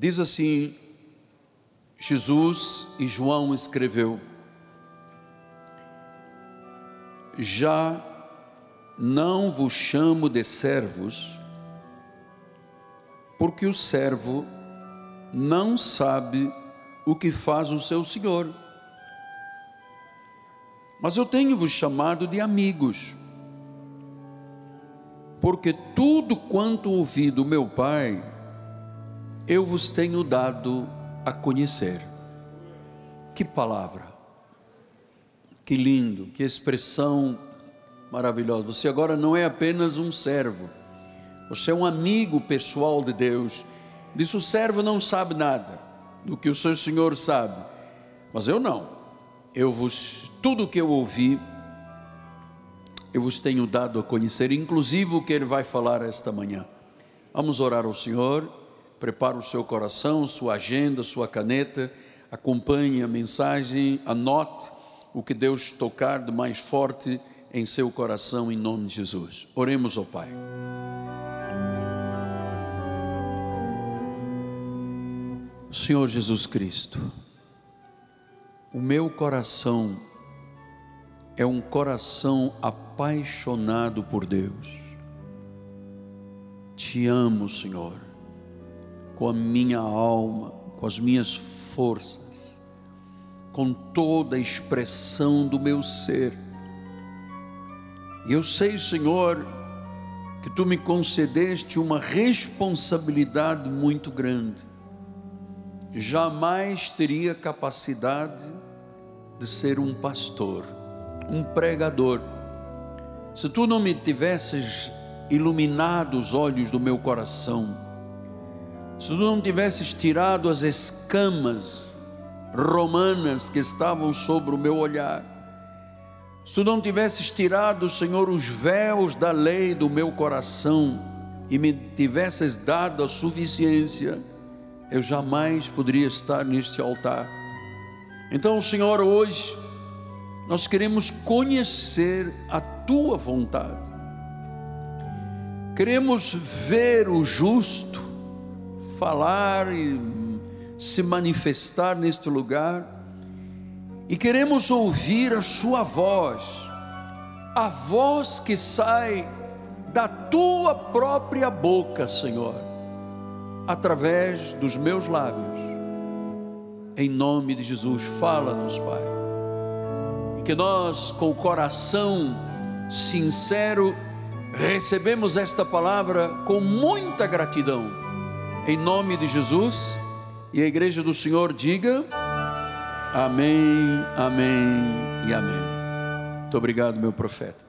Diz assim: Jesus e João escreveu: Já não vos chamo de servos, porque o servo não sabe o que faz o seu senhor. Mas eu tenho vos chamado de amigos, porque tudo quanto ouvi do meu Pai, eu vos tenho dado a conhecer. Que palavra, que lindo, que expressão maravilhosa. Você agora não é apenas um servo, você é um amigo pessoal de Deus. Diz o servo não sabe nada do que o seu senhor sabe, mas eu não. Eu vos tudo o que eu ouvi eu vos tenho dado a conhecer, inclusive o que ele vai falar esta manhã. Vamos orar ao Senhor. Prepare o seu coração, sua agenda, sua caneta, acompanhe a mensagem, anote o que Deus tocar de mais forte em seu coração, em nome de Jesus. Oremos ao Pai. Senhor Jesus Cristo, o meu coração é um coração apaixonado por Deus. Te amo, Senhor, com a minha alma, com as minhas forças, com toda a expressão do meu ser. E eu sei, Senhor, que tu me concedeste uma responsabilidade muito grande jamais teria capacidade de ser um pastor, um pregador. Se tu não me tivesses iluminado os olhos do meu coração, se tu não tivesses tirado as escamas romanas que estavam sobre o meu olhar, se tu não tivesses tirado, Senhor, os véus da lei do meu coração e me tivesses dado a suficiência, eu jamais poderia estar neste altar. Então, Senhor, hoje nós queremos conhecer a tua vontade. Queremos ver o justo falar e se manifestar neste lugar. E queremos ouvir a sua voz, a voz que sai da tua própria boca, Senhor através dos meus lábios. Em nome de Jesus, fala-nos, Pai. E que nós, com o coração sincero, recebemos esta palavra com muita gratidão. Em nome de Jesus, e a igreja do Senhor diga: Amém, Amém e Amém. Muito obrigado, meu profeta.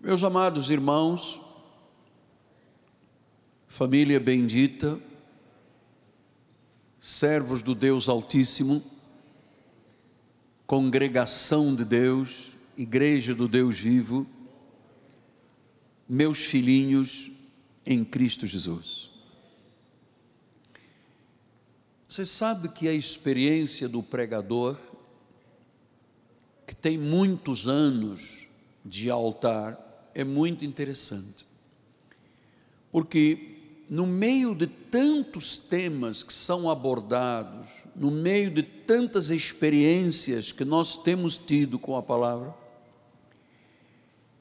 Meus amados irmãos, família bendita, servos do Deus Altíssimo, congregação de Deus, igreja do Deus vivo, meus filhinhos em Cristo Jesus. Você sabe que a experiência do pregador, que tem muitos anos de altar, é muito interessante. Porque no meio de tantos temas que são abordados, no meio de tantas experiências que nós temos tido com a palavra,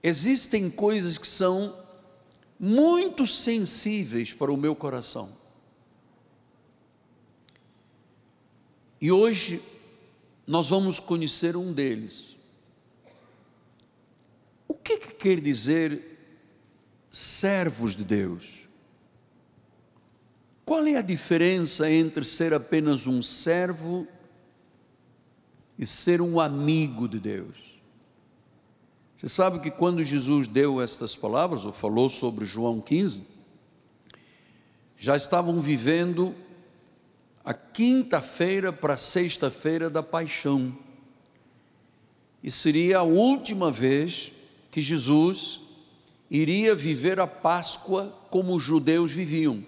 existem coisas que são muito sensíveis para o meu coração. E hoje nós vamos conhecer um deles. O que, que quer dizer servos de Deus? Qual é a diferença entre ser apenas um servo e ser um amigo de Deus? Você sabe que quando Jesus deu estas palavras, ou falou sobre João 15, já estavam vivendo a quinta-feira para sexta-feira da paixão. E seria a última vez que Jesus iria viver a Páscoa como os judeus viviam.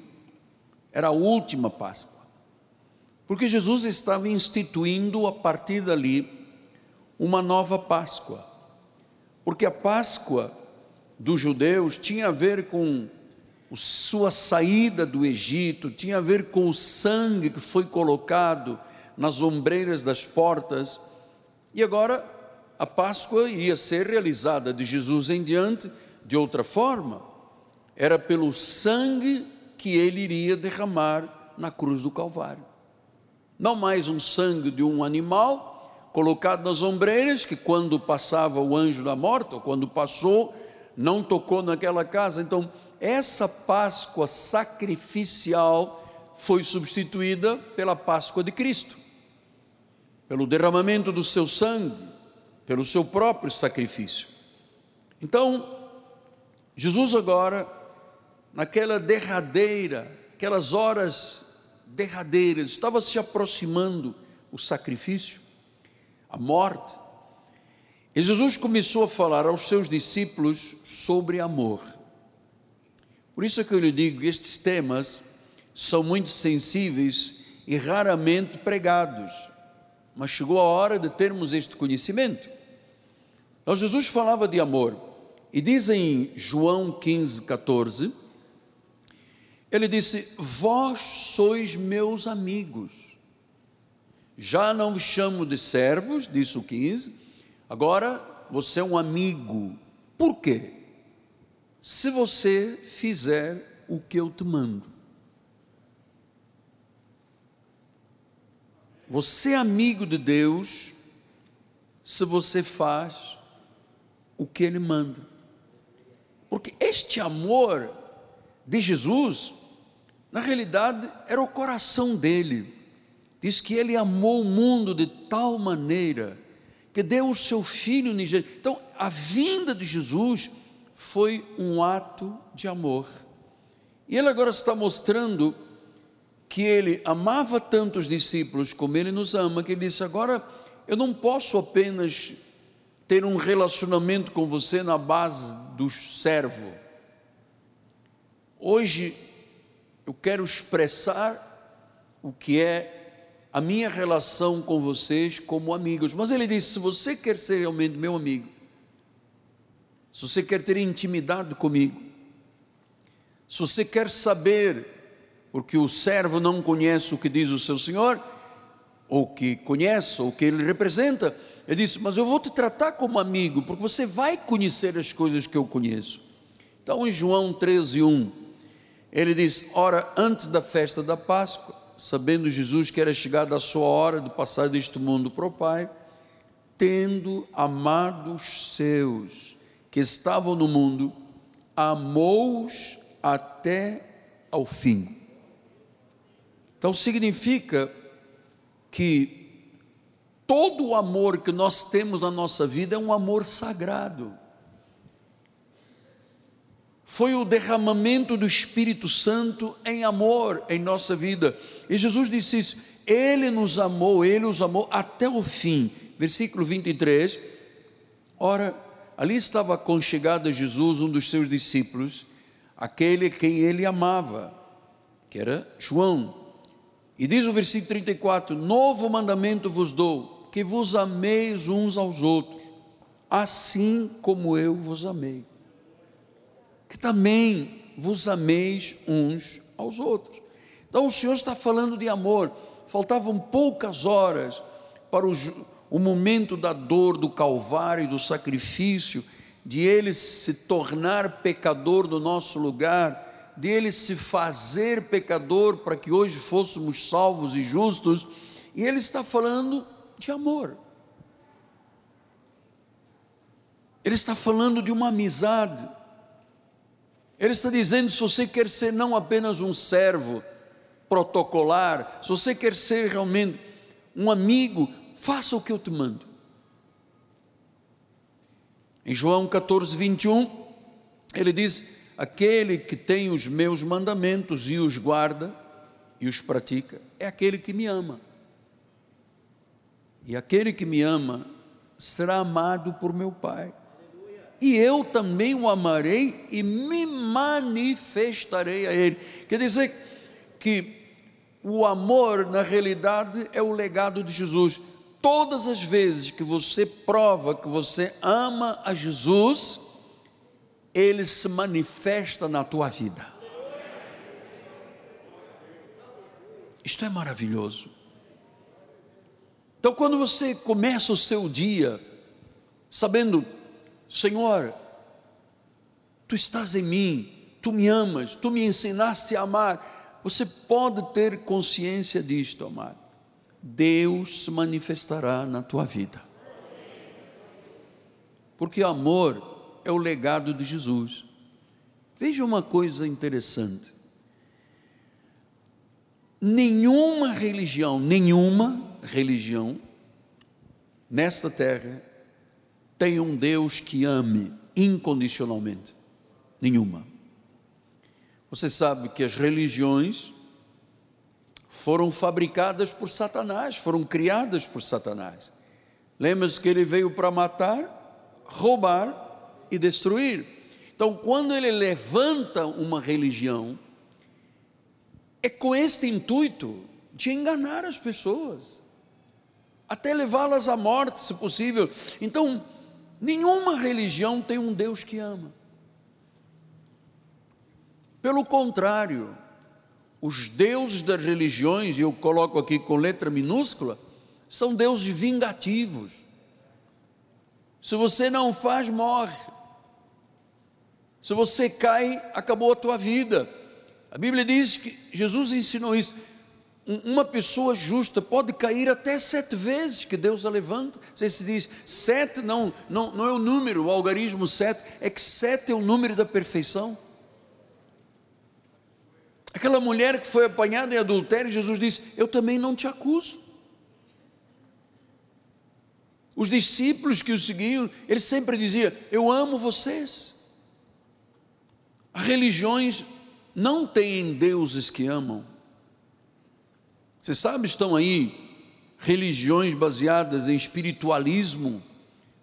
Era a última Páscoa. Porque Jesus estava instituindo a partir dali uma nova Páscoa. Porque a Páscoa dos judeus tinha a ver com sua saída do Egito, tinha a ver com o sangue que foi colocado nas ombreiras das portas, e agora a Páscoa iria ser realizada de Jesus em diante de outra forma, era pelo sangue que ele iria derramar na cruz do Calvário. Não mais um sangue de um animal colocado nas ombreiras, que quando passava o anjo da morte, ou quando passou, não tocou naquela casa. Então, essa Páscoa sacrificial foi substituída pela Páscoa de Cristo, pelo derramamento do seu sangue, pelo seu próprio sacrifício. Então, Jesus agora, naquela derradeira, aquelas horas derradeiras, estava se aproximando o sacrifício, a morte, e Jesus começou a falar aos seus discípulos sobre amor. Por isso é que eu lhe digo que estes temas são muito sensíveis e raramente pregados, mas chegou a hora de termos este conhecimento. Então Jesus falava de amor, e diz em João 15, 14, ele disse: Vós sois meus amigos, já não vos chamo de servos, disse o 15, agora você é um amigo, por quê? se você fizer o que eu te mando. Você é amigo de Deus se você faz o que Ele manda. Porque este amor de Jesus, na realidade, era o coração dele. Diz que ele amou o mundo de tal maneira que deu o seu filho unigênito. Então, a vinda de Jesus foi um ato de amor. E ele agora está mostrando que ele amava tanto os discípulos como ele nos ama, que ele disse: agora eu não posso apenas ter um relacionamento com você na base do servo. Hoje eu quero expressar o que é a minha relação com vocês como amigos. Mas ele disse: se você quer ser realmente meu amigo, se você quer ter intimidade comigo, se você quer saber, porque o servo não conhece o que diz o seu senhor, ou que conhece, ou que ele representa, ele disse: Mas eu vou te tratar como amigo, porque você vai conhecer as coisas que eu conheço. Então, em João 13, 1, ele diz: Ora, antes da festa da Páscoa, sabendo Jesus que era chegada a sua hora de passar deste mundo para o Pai, tendo amado os seus, que estavam no mundo, amou-os até ao fim. Então significa que todo o amor que nós temos na nossa vida é um amor sagrado. Foi o derramamento do Espírito Santo em amor em nossa vida. E Jesus disse isso: Ele nos amou, Ele os amou até o fim. Versículo 23. Ora, ali estava aconchegado a Jesus um dos seus discípulos, aquele quem ele amava, que era João. E diz o versículo 34: Novo mandamento vos dou, que vos ameis uns aos outros, assim como eu vos amei. Que também vos ameis uns aos outros. Então o Senhor está falando de amor. Faltavam poucas horas para o, o momento da dor, do calvário, do sacrifício, de ele se tornar pecador no nosso lugar, de ele se fazer pecador para que hoje fôssemos salvos e justos, e ele está falando de amor. Ele está falando de uma amizade. Ele está dizendo: se você quer ser não apenas um servo protocolar, se você quer ser realmente um amigo, faça o que eu te mando. Em João 14, 21, ele diz: Aquele que tem os meus mandamentos e os guarda e os pratica, é aquele que me ama. E aquele que me ama será amado por meu Pai e eu também o amarei e me manifestarei a ele. Quer dizer que o amor, na realidade, é o legado de Jesus. Todas as vezes que você prova que você ama a Jesus, ele se manifesta na tua vida. Isto é maravilhoso. Então, quando você começa o seu dia sabendo Senhor, tu estás em mim, tu me amas, tu me ensinaste a amar, você pode ter consciência disto, amado. Deus se manifestará na tua vida. Porque amor é o legado de Jesus. Veja uma coisa interessante. Nenhuma religião, nenhuma religião nesta terra tem um Deus que ame incondicionalmente. Nenhuma. Você sabe que as religiões foram fabricadas por Satanás, foram criadas por Satanás. Lembra-se que ele veio para matar, roubar e destruir. Então, quando ele levanta uma religião, é com este intuito de enganar as pessoas, até levá-las à morte, se possível. Então, nenhuma religião tem um Deus que ama. Pelo contrário, os deuses das religiões, e eu coloco aqui com letra minúscula, são deuses vingativos. Se você não faz, morre. Se você cai, acabou a tua vida. A Bíblia diz que Jesus ensinou isso. Uma pessoa justa pode cair até sete vezes que Deus a levanta. Você se diz, sete não, não, não é o número, o algarismo sete, é que sete é o número da perfeição. Aquela mulher que foi apanhada em adultério, Jesus disse: Eu também não te acuso. Os discípulos que o seguiam, ele sempre dizia: Eu amo vocês. As religiões não têm deuses que amam. Você sabe, estão aí religiões baseadas em espiritualismo.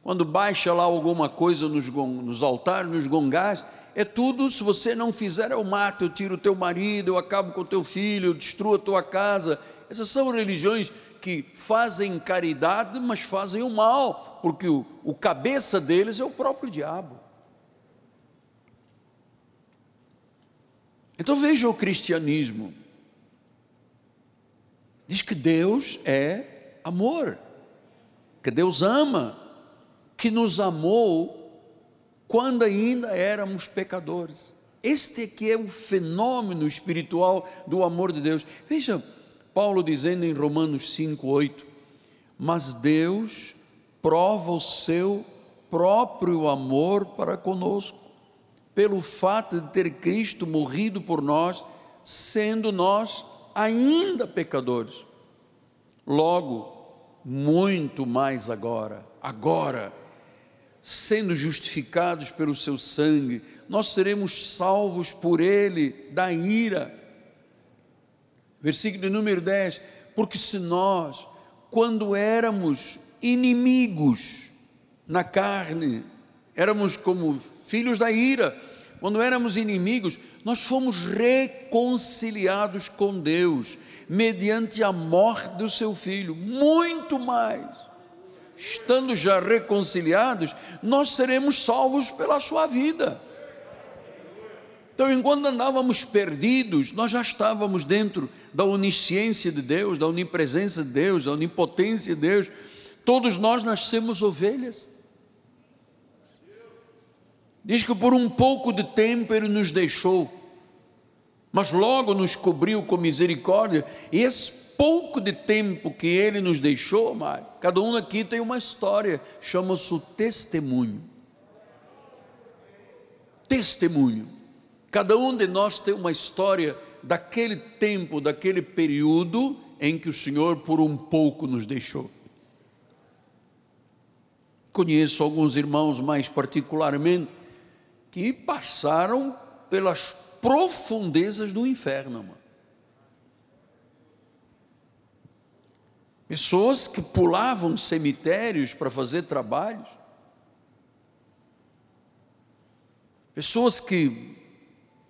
Quando baixa lá alguma coisa nos, nos altares, nos gongás, é tudo, se você não fizer, eu mato, eu tiro o teu marido, eu acabo com o teu filho, eu destruo a tua casa. Essas são religiões que fazem caridade, mas fazem o mal, porque o, o cabeça deles é o próprio diabo. Então veja o cristianismo. Diz que Deus é amor, que Deus ama, que nos amou quando ainda éramos pecadores. Este aqui é o fenômeno espiritual do amor de Deus. Veja, Paulo dizendo em Romanos 5, 8: Mas Deus prova o seu próprio amor para conosco, pelo fato de ter Cristo morrido por nós, sendo nós ainda pecadores. Logo, muito mais agora, agora, sendo justificados pelo seu sangue, nós seremos salvos por ele da ira. Versículo número 10: Porque se nós, quando éramos inimigos na carne, éramos como filhos da ira, quando éramos inimigos, nós fomos reconciliados com Deus, mediante a morte do seu filho, muito mais estando já reconciliados, nós seremos salvos pela sua vida. Então, enquanto andávamos perdidos, nós já estávamos dentro da onisciência de Deus, da onipresença de Deus, da onipotência de Deus. Todos nós nascemos ovelhas. Diz que por um pouco de tempo Ele nos deixou, mas logo nos cobriu com misericórdia, e esse pouco de tempo que ele nos deixou, Mário, cada um aqui tem uma história, chama-se testemunho. Testemunho. Cada um de nós tem uma história daquele tempo, daquele período em que o Senhor por um pouco nos deixou. Conheço alguns irmãos mais particularmente que passaram pelas profundezas do inferno, mano. Pessoas que pulavam cemitérios para fazer trabalhos. Pessoas que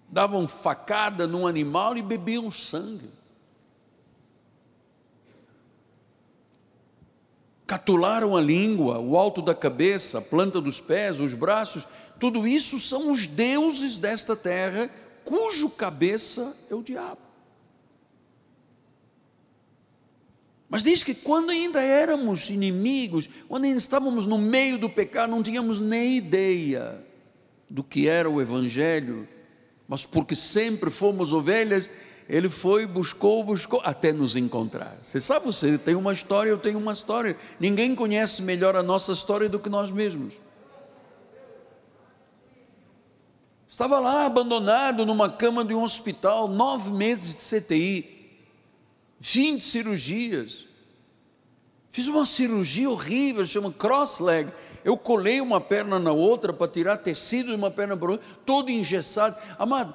davam facada num animal e bebiam sangue. Catularam a língua, o alto da cabeça, a planta dos pés, os braços, tudo isso são os deuses desta terra, cujo cabeça é o diabo. Mas diz que quando ainda éramos inimigos, quando ainda estávamos no meio do pecado, não tínhamos nem ideia do que era o Evangelho, mas porque sempre fomos ovelhas, ele foi, buscou, buscou, até nos encontrar. Você sabe, você tem uma história, eu tenho uma história. Ninguém conhece melhor a nossa história do que nós mesmos. Estava lá abandonado numa cama de um hospital, nove meses de CTI. 20 cirurgias. Fiz uma cirurgia horrível, chama cross leg. Eu colei uma perna na outra para tirar tecido de uma perna para outra, todo engessado. Amado,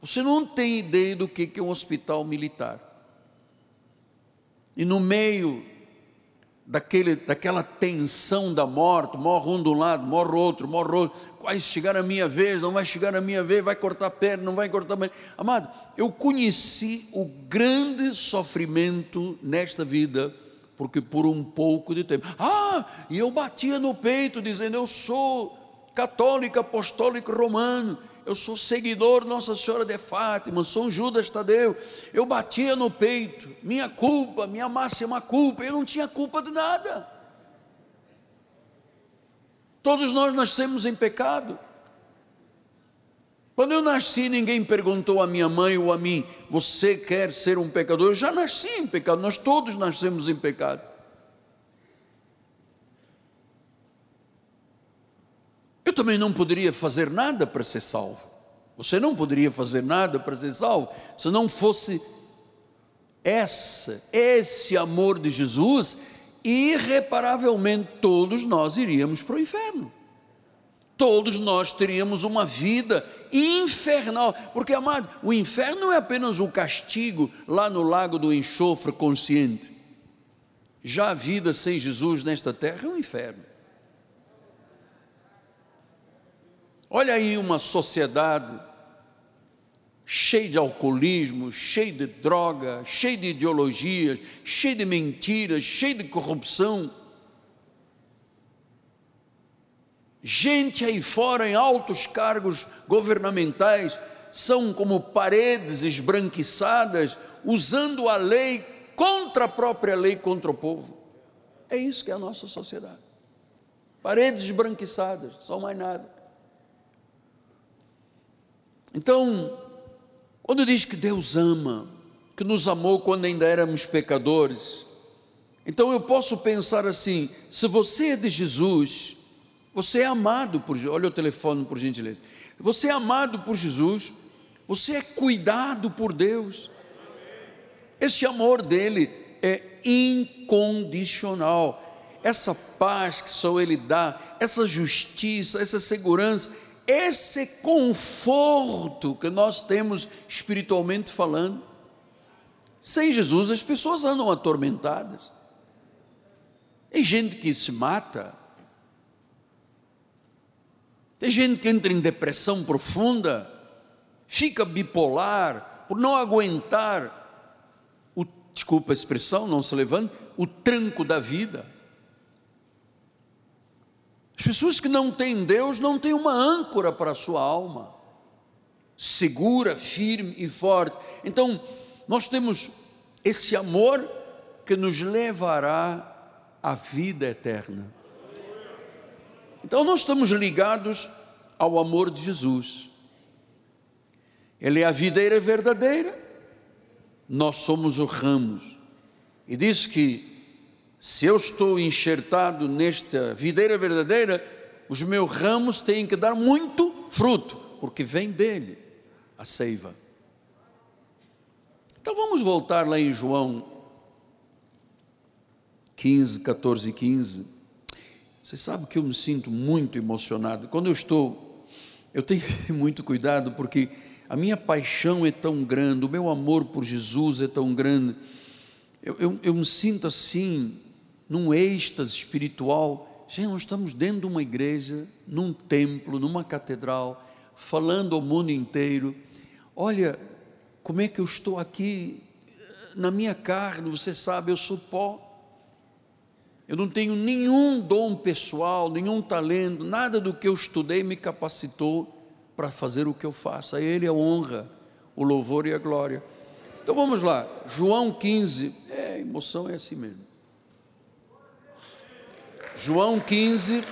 você não tem ideia do que é um hospital militar. E no meio daquele, daquela tensão da morte, morre um de um lado, morre outro, morre outro, vai chegar a minha vez, não vai chegar a minha vez, vai cortar a perna, não vai cortar a. Amado, eu conheci o grande sofrimento nesta vida, porque por um pouco de tempo. Ah, e eu batia no peito dizendo: Eu sou católico, apostólico romano, eu sou seguidor Nossa Senhora de Fátima, sou Judas Tadeu. Eu batia no peito, minha culpa, minha máxima culpa, eu não tinha culpa de nada. Todos nós nascemos em pecado. Quando eu nasci, ninguém perguntou a minha mãe ou a mim: Você quer ser um pecador? Eu já nasci em pecado, nós todos nascemos em pecado. Eu também não poderia fazer nada para ser salvo. Você não poderia fazer nada para ser salvo se não fosse essa, esse amor de Jesus irreparavelmente todos nós iríamos para o inferno. Todos nós teríamos uma vida infernal, porque amado, o inferno não é apenas o castigo lá no lago do enxofre consciente. Já a vida sem Jesus nesta terra é um inferno. Olha aí uma sociedade cheio de alcoolismo, cheio de droga, cheio de ideologias, cheio de mentiras, cheio de corrupção. Gente aí fora em altos cargos governamentais são como paredes esbranquiçadas, usando a lei contra a própria lei, contra o povo. É isso que é a nossa sociedade. Paredes esbranquiçadas, só mais nada. Então, quando diz que Deus ama, que nos amou quando ainda éramos pecadores, então eu posso pensar assim: se você é de Jesus, você é amado por olha o telefone por gentileza. Você é amado por Jesus, você é cuidado por Deus. Esse amor dele é incondicional. Essa paz que só ele dá, essa justiça, essa segurança, esse conforto que nós temos espiritualmente falando. Sem Jesus as pessoas andam atormentadas. Tem gente que se mata. Tem gente que entra em depressão profunda, fica bipolar por não aguentar o, desculpa a expressão, não se levanta, o tranco da vida. As pessoas que não têm Deus não têm uma âncora para a sua alma, segura, firme e forte. Então, nós temos esse amor que nos levará à vida eterna. Então, nós estamos ligados ao amor de Jesus. Ele é a videira verdadeira, nós somos os ramos. E diz que se eu estou enxertado nesta videira verdadeira, os meus ramos têm que dar muito fruto, porque vem dele a seiva. Então vamos voltar lá em João 15, 14 e 15. Você sabe que eu me sinto muito emocionado. Quando eu estou, eu tenho muito cuidado, porque a minha paixão é tão grande, o meu amor por Jesus é tão grande. Eu, eu, eu me sinto assim, num êxtase espiritual. Gente, nós estamos dentro de uma igreja, num templo, numa catedral, falando ao mundo inteiro. Olha, como é que eu estou aqui na minha carne, você sabe, eu sou pó. Eu não tenho nenhum dom pessoal, nenhum talento, nada do que eu estudei me capacitou para fazer o que eu faço. A Ele a honra, o louvor e a glória. Então vamos lá, João 15, é, É, emoção é assim mesmo. João 15.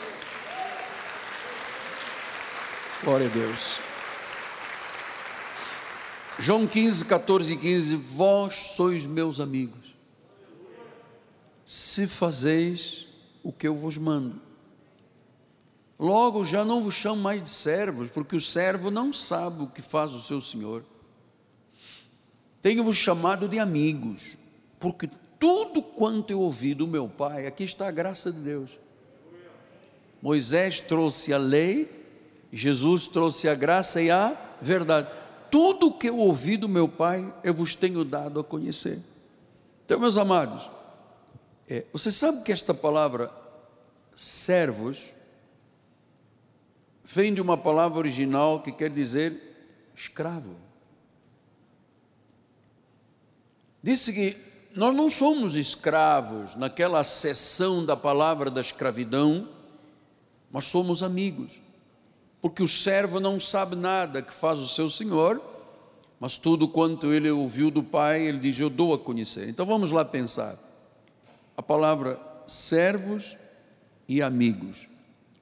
Glória a Deus. João 15, 14 e 15: Vós sois meus amigos, se fazeis o que eu vos mando. Logo já não vos chamo mais de servos, porque o servo não sabe o que faz o seu senhor. Tenho-vos chamado de amigos, porque tudo quanto eu ouvi do meu Pai, aqui está a graça de Deus. Moisés trouxe a lei, Jesus trouxe a graça e a verdade. Tudo que eu ouvi do meu Pai, eu vos tenho dado a conhecer. Então, meus amados, é, você sabe que esta palavra servos vem de uma palavra original que quer dizer escravo. Disse que nós não somos escravos naquela seção da palavra da escravidão, mas somos amigos. Porque o servo não sabe nada que faz o seu senhor, mas tudo quanto ele ouviu do pai, ele diz: Eu dou a conhecer. Então vamos lá pensar. A palavra servos e amigos.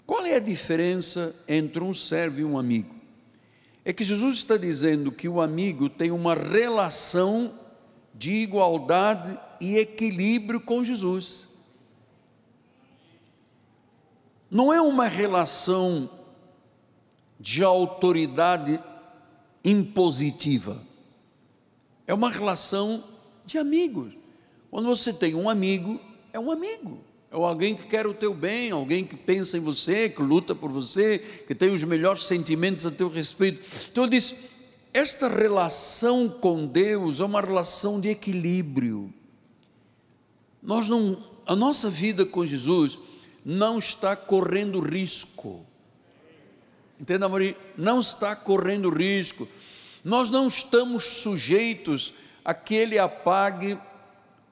Qual é a diferença entre um servo e um amigo? É que Jesus está dizendo que o amigo tem uma relação de igualdade e equilíbrio com Jesus. Não é uma relação de autoridade impositiva, é uma relação de amigos. Quando você tem um amigo, é um amigo é alguém que quer o teu bem, alguém que pensa em você, que luta por você, que tem os melhores sentimentos a teu respeito. Então ele diz: esta relação com Deus é uma relação de equilíbrio. Nós não, a nossa vida com Jesus não está correndo risco. Entenda, Maria? Não está correndo risco. Nós não estamos sujeitos a que Ele apague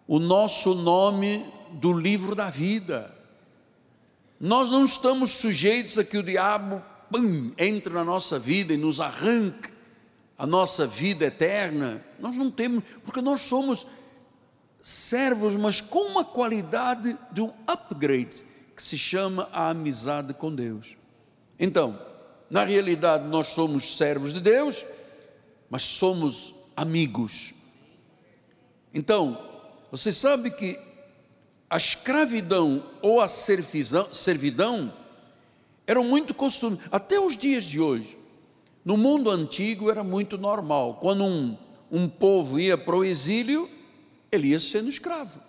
o nosso nome do livro da vida. Nós não estamos sujeitos a que o diabo pum, entre na nossa vida e nos arranque a nossa vida eterna. Nós não temos, porque nós somos servos, mas com uma qualidade de um upgrade que se chama a amizade com Deus. Então, na realidade, nós somos servos de Deus, mas somos amigos. Então, você sabe que a escravidão ou a servidão eram muito costumes, até os dias de hoje. No mundo antigo era muito normal. Quando um, um povo ia para o exílio, ele ia sendo escravo.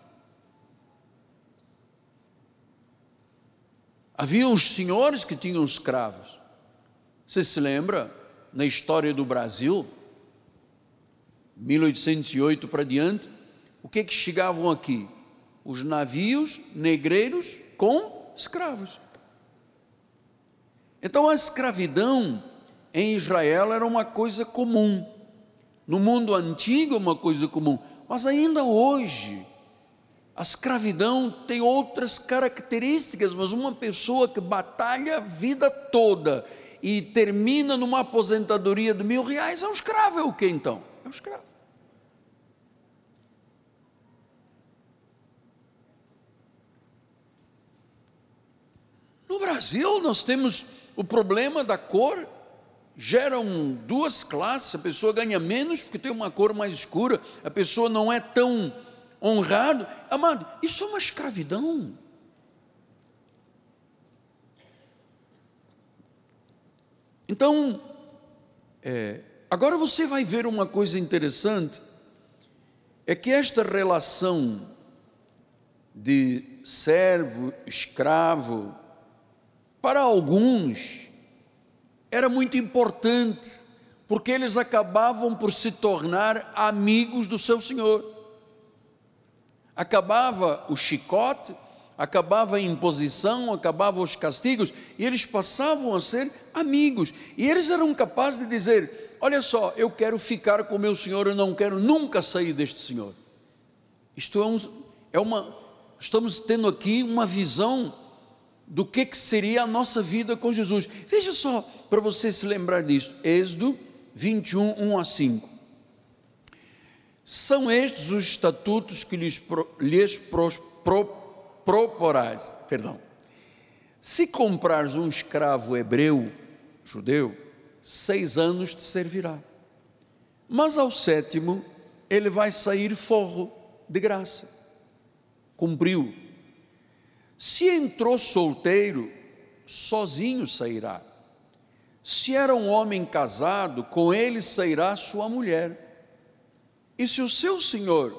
Havia uns senhores que tinham escravos. Você se lembra, na história do Brasil, 1808 para diante, o que é que chegavam aqui? os navios negreiros com escravos. Então a escravidão em Israel era uma coisa comum. No mundo antigo, uma coisa comum. Mas ainda hoje, a escravidão tem outras características, mas uma pessoa que batalha a vida toda e termina numa aposentadoria de mil reais é um escravo, é o que então? É um escravo. No Brasil, nós temos o problema da cor, geram duas classes, a pessoa ganha menos porque tem uma cor mais escura, a pessoa não é tão honrado. Amado, isso é uma escravidão. Então, é, agora você vai ver uma coisa interessante, é que esta relação de servo, escravo, para alguns, era muito importante, porque eles acabavam por se tornar amigos do seu Senhor. Acabava o chicote, acabava a imposição, acabava os castigos, e eles passavam a ser amigos. E eles eram capazes de dizer: Olha só, eu quero ficar com o meu Senhor, eu não quero nunca sair deste Senhor. Isto é, um, é uma. Estamos tendo aqui uma visão do que, que seria a nossa vida com Jesus. Veja só, para você se lembrar disso, Êxodo 21, 1 a 5. São estes os estatutos que lhes, pro, lhes pro, pro, proporás. Perdão. Se comprares um escravo hebreu, judeu, seis anos te servirá. Mas ao sétimo, ele vai sair forro de graça. Cumpriu. Se entrou solteiro, sozinho sairá. Se era um homem casado, com ele sairá sua mulher. E se o seu senhor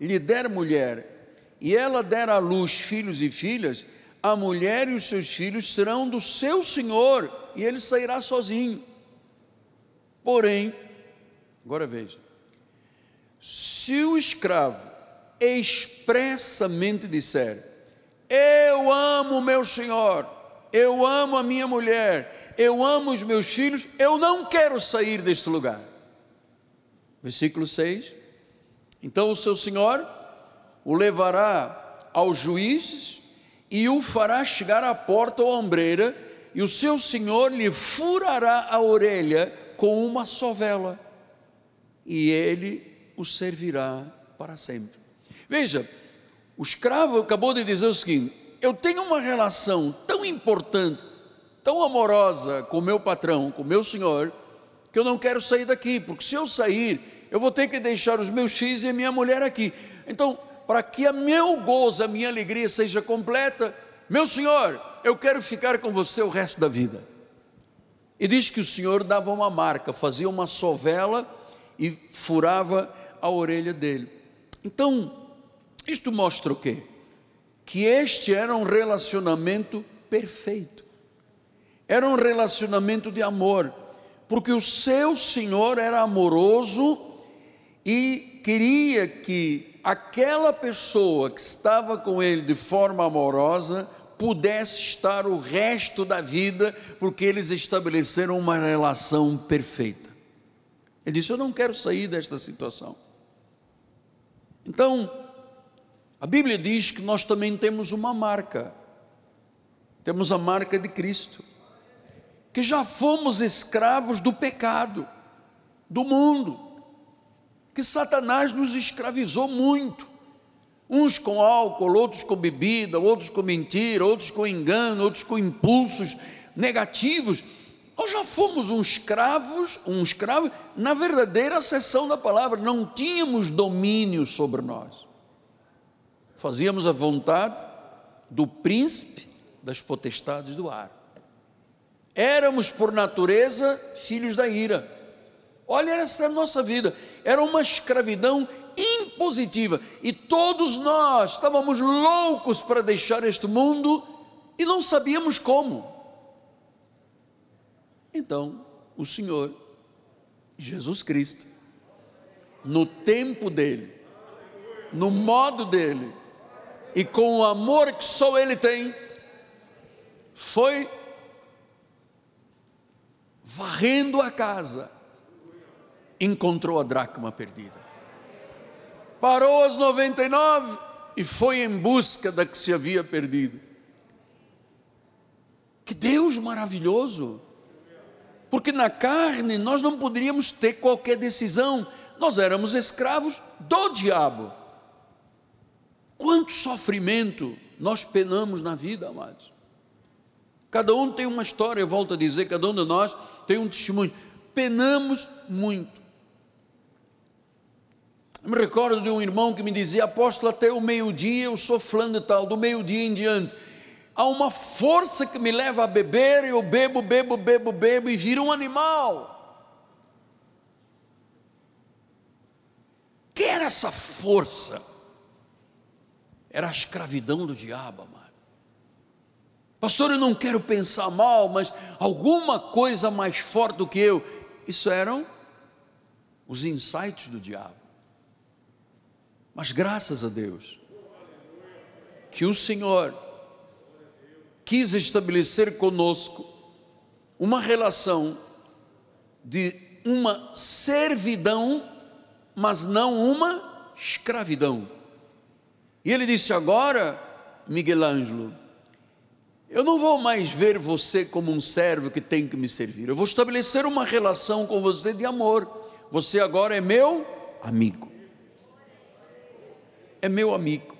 lhe der mulher, e ela der à luz filhos e filhas, a mulher e os seus filhos serão do seu senhor, e ele sairá sozinho. Porém, agora veja, se o escravo expressamente disser: Eu amo meu senhor, eu amo a minha mulher, eu amo os meus filhos, eu não quero sair deste lugar. Versículo 6. Então o seu senhor o levará aos juízes e o fará chegar à porta ou ombreira, e o seu senhor lhe furará a orelha com uma sovela, e ele o servirá para sempre. Veja, o escravo acabou de dizer o seguinte: eu tenho uma relação tão importante, tão amorosa com o meu patrão, com o meu senhor, que eu não quero sair daqui, porque se eu sair, eu vou ter que deixar os meus filhos e a minha mulher aqui. Então, para que a meu gozo, a minha alegria seja completa, meu senhor, eu quero ficar com você o resto da vida. E diz que o senhor dava uma marca, fazia uma sovela e furava a orelha dele. Então, isto mostra o quê? que este era um relacionamento perfeito, era um relacionamento de amor, porque o seu Senhor era amoroso e queria que aquela pessoa que estava com ele de forma amorosa pudesse estar o resto da vida, porque eles estabeleceram uma relação perfeita. Ele disse: Eu não quero sair desta situação. Então, a Bíblia diz que nós também temos uma marca, temos a marca de Cristo, que já fomos escravos do pecado, do mundo, que Satanás nos escravizou muito, uns com álcool, outros com bebida, outros com mentira, outros com engano, outros com impulsos negativos. Nós já fomos um escravos, um escravo na verdadeira acessão da palavra, não tínhamos domínio sobre nós fazíamos a vontade do príncipe das potestades do ar. Éramos, por natureza, filhos da ira. Olha essa nossa vida, era uma escravidão impositiva e todos nós estávamos loucos para deixar este mundo e não sabíamos como. Então, o Senhor, Jesus Cristo, no tempo dele, no modo dele, e com o amor que só Ele tem, foi varrendo a casa, encontrou a dracma perdida. Parou às 99 e foi em busca da que se havia perdido. Que Deus maravilhoso! Porque na carne nós não poderíamos ter qualquer decisão, nós éramos escravos do diabo. Quanto sofrimento nós penamos na vida, amados. Cada um tem uma história, eu volto a dizer, cada um de nós tem um testemunho. Penamos muito. Eu me recordo de um irmão que me dizia: Apóstolo, até o meio-dia eu sou fulano de tal, do meio-dia em diante. Há uma força que me leva a beber, eu bebo, bebo, bebo, bebo e viro um animal. Que era essa força? Era a escravidão do diabo, amado. Pastor, eu não quero pensar mal, mas alguma coisa mais forte do que eu. Isso eram os insights do diabo. Mas graças a Deus, que o Senhor quis estabelecer conosco uma relação de uma servidão, mas não uma escravidão. E ele disse: Agora, Miguel Ângelo, eu não vou mais ver você como um servo que tem que me servir. Eu vou estabelecer uma relação com você de amor. Você agora é meu amigo. é meu amigo.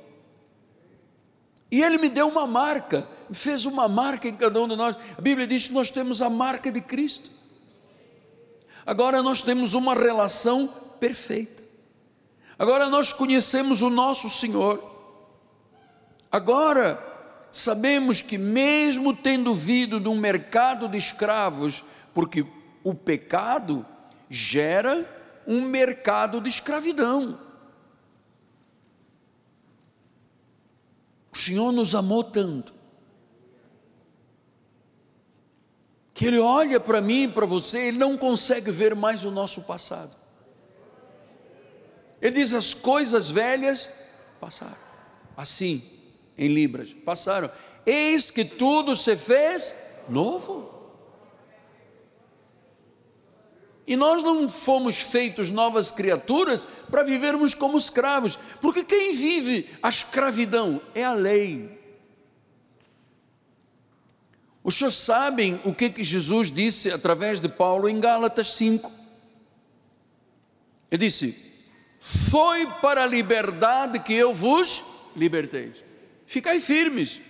E ele me deu uma marca, fez uma marca em cada um de nós. A Bíblia diz que nós temos a marca de Cristo. Agora nós temos uma relação perfeita. Agora nós conhecemos o nosso Senhor. Agora sabemos que, mesmo tendo vindo de um mercado de escravos, porque o pecado gera um mercado de escravidão. O Senhor nos amou tanto, que Ele olha para mim e para você, Ele não consegue ver mais o nosso passado. Ele diz: as coisas velhas passaram, assim, em Libras, passaram, eis que tudo se fez novo. E nós não fomos feitos novas criaturas para vivermos como escravos, porque quem vive a escravidão é a lei. Os senhores sabem o que, que Jesus disse através de Paulo em Gálatas 5. Ele disse: Foi para a liberdade que eu vos libertei. Ficai firmes,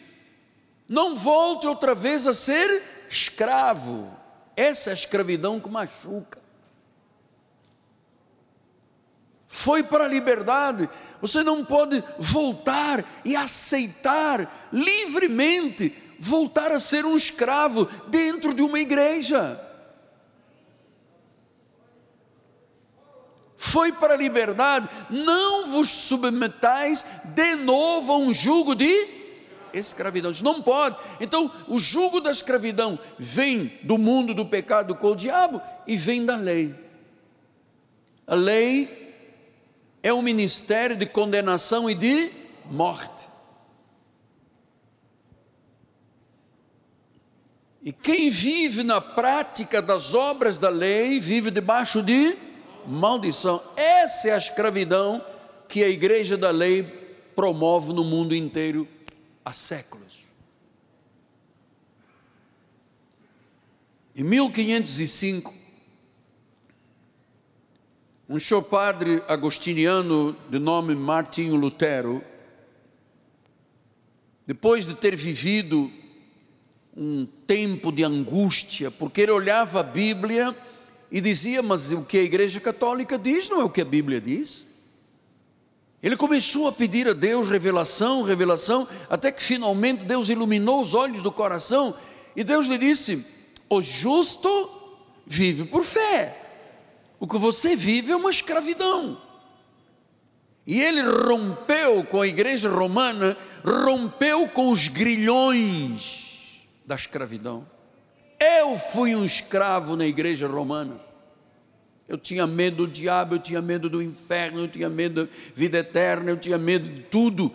não volte outra vez a ser escravo. Essa é a escravidão que machuca foi para a liberdade. Você não pode voltar e aceitar livremente voltar a ser um escravo dentro de uma igreja. Foi para a liberdade, não vos submetais de novo a um jugo de escravidão. Isso não pode. Então, o jugo da escravidão vem do mundo do pecado com o diabo e vem da lei. A lei é um ministério de condenação e de morte. E quem vive na prática das obras da lei vive debaixo de maldição. Essa é a escravidão que a igreja da lei promove no mundo inteiro há séculos. Em 1505, um senhor padre agostiniano de nome Martinho Lutero, depois de ter vivido um tempo de angústia, porque ele olhava a Bíblia e dizia: Mas o que a Igreja Católica diz não é o que a Bíblia diz. Ele começou a pedir a Deus revelação, revelação, até que finalmente Deus iluminou os olhos do coração e Deus lhe disse: O justo vive por fé. O que você vive é uma escravidão. E ele rompeu com a igreja romana, rompeu com os grilhões da escravidão. Eu fui um escravo na igreja romana. Eu tinha medo do diabo, eu tinha medo do inferno, eu tinha medo da vida eterna, eu tinha medo de tudo.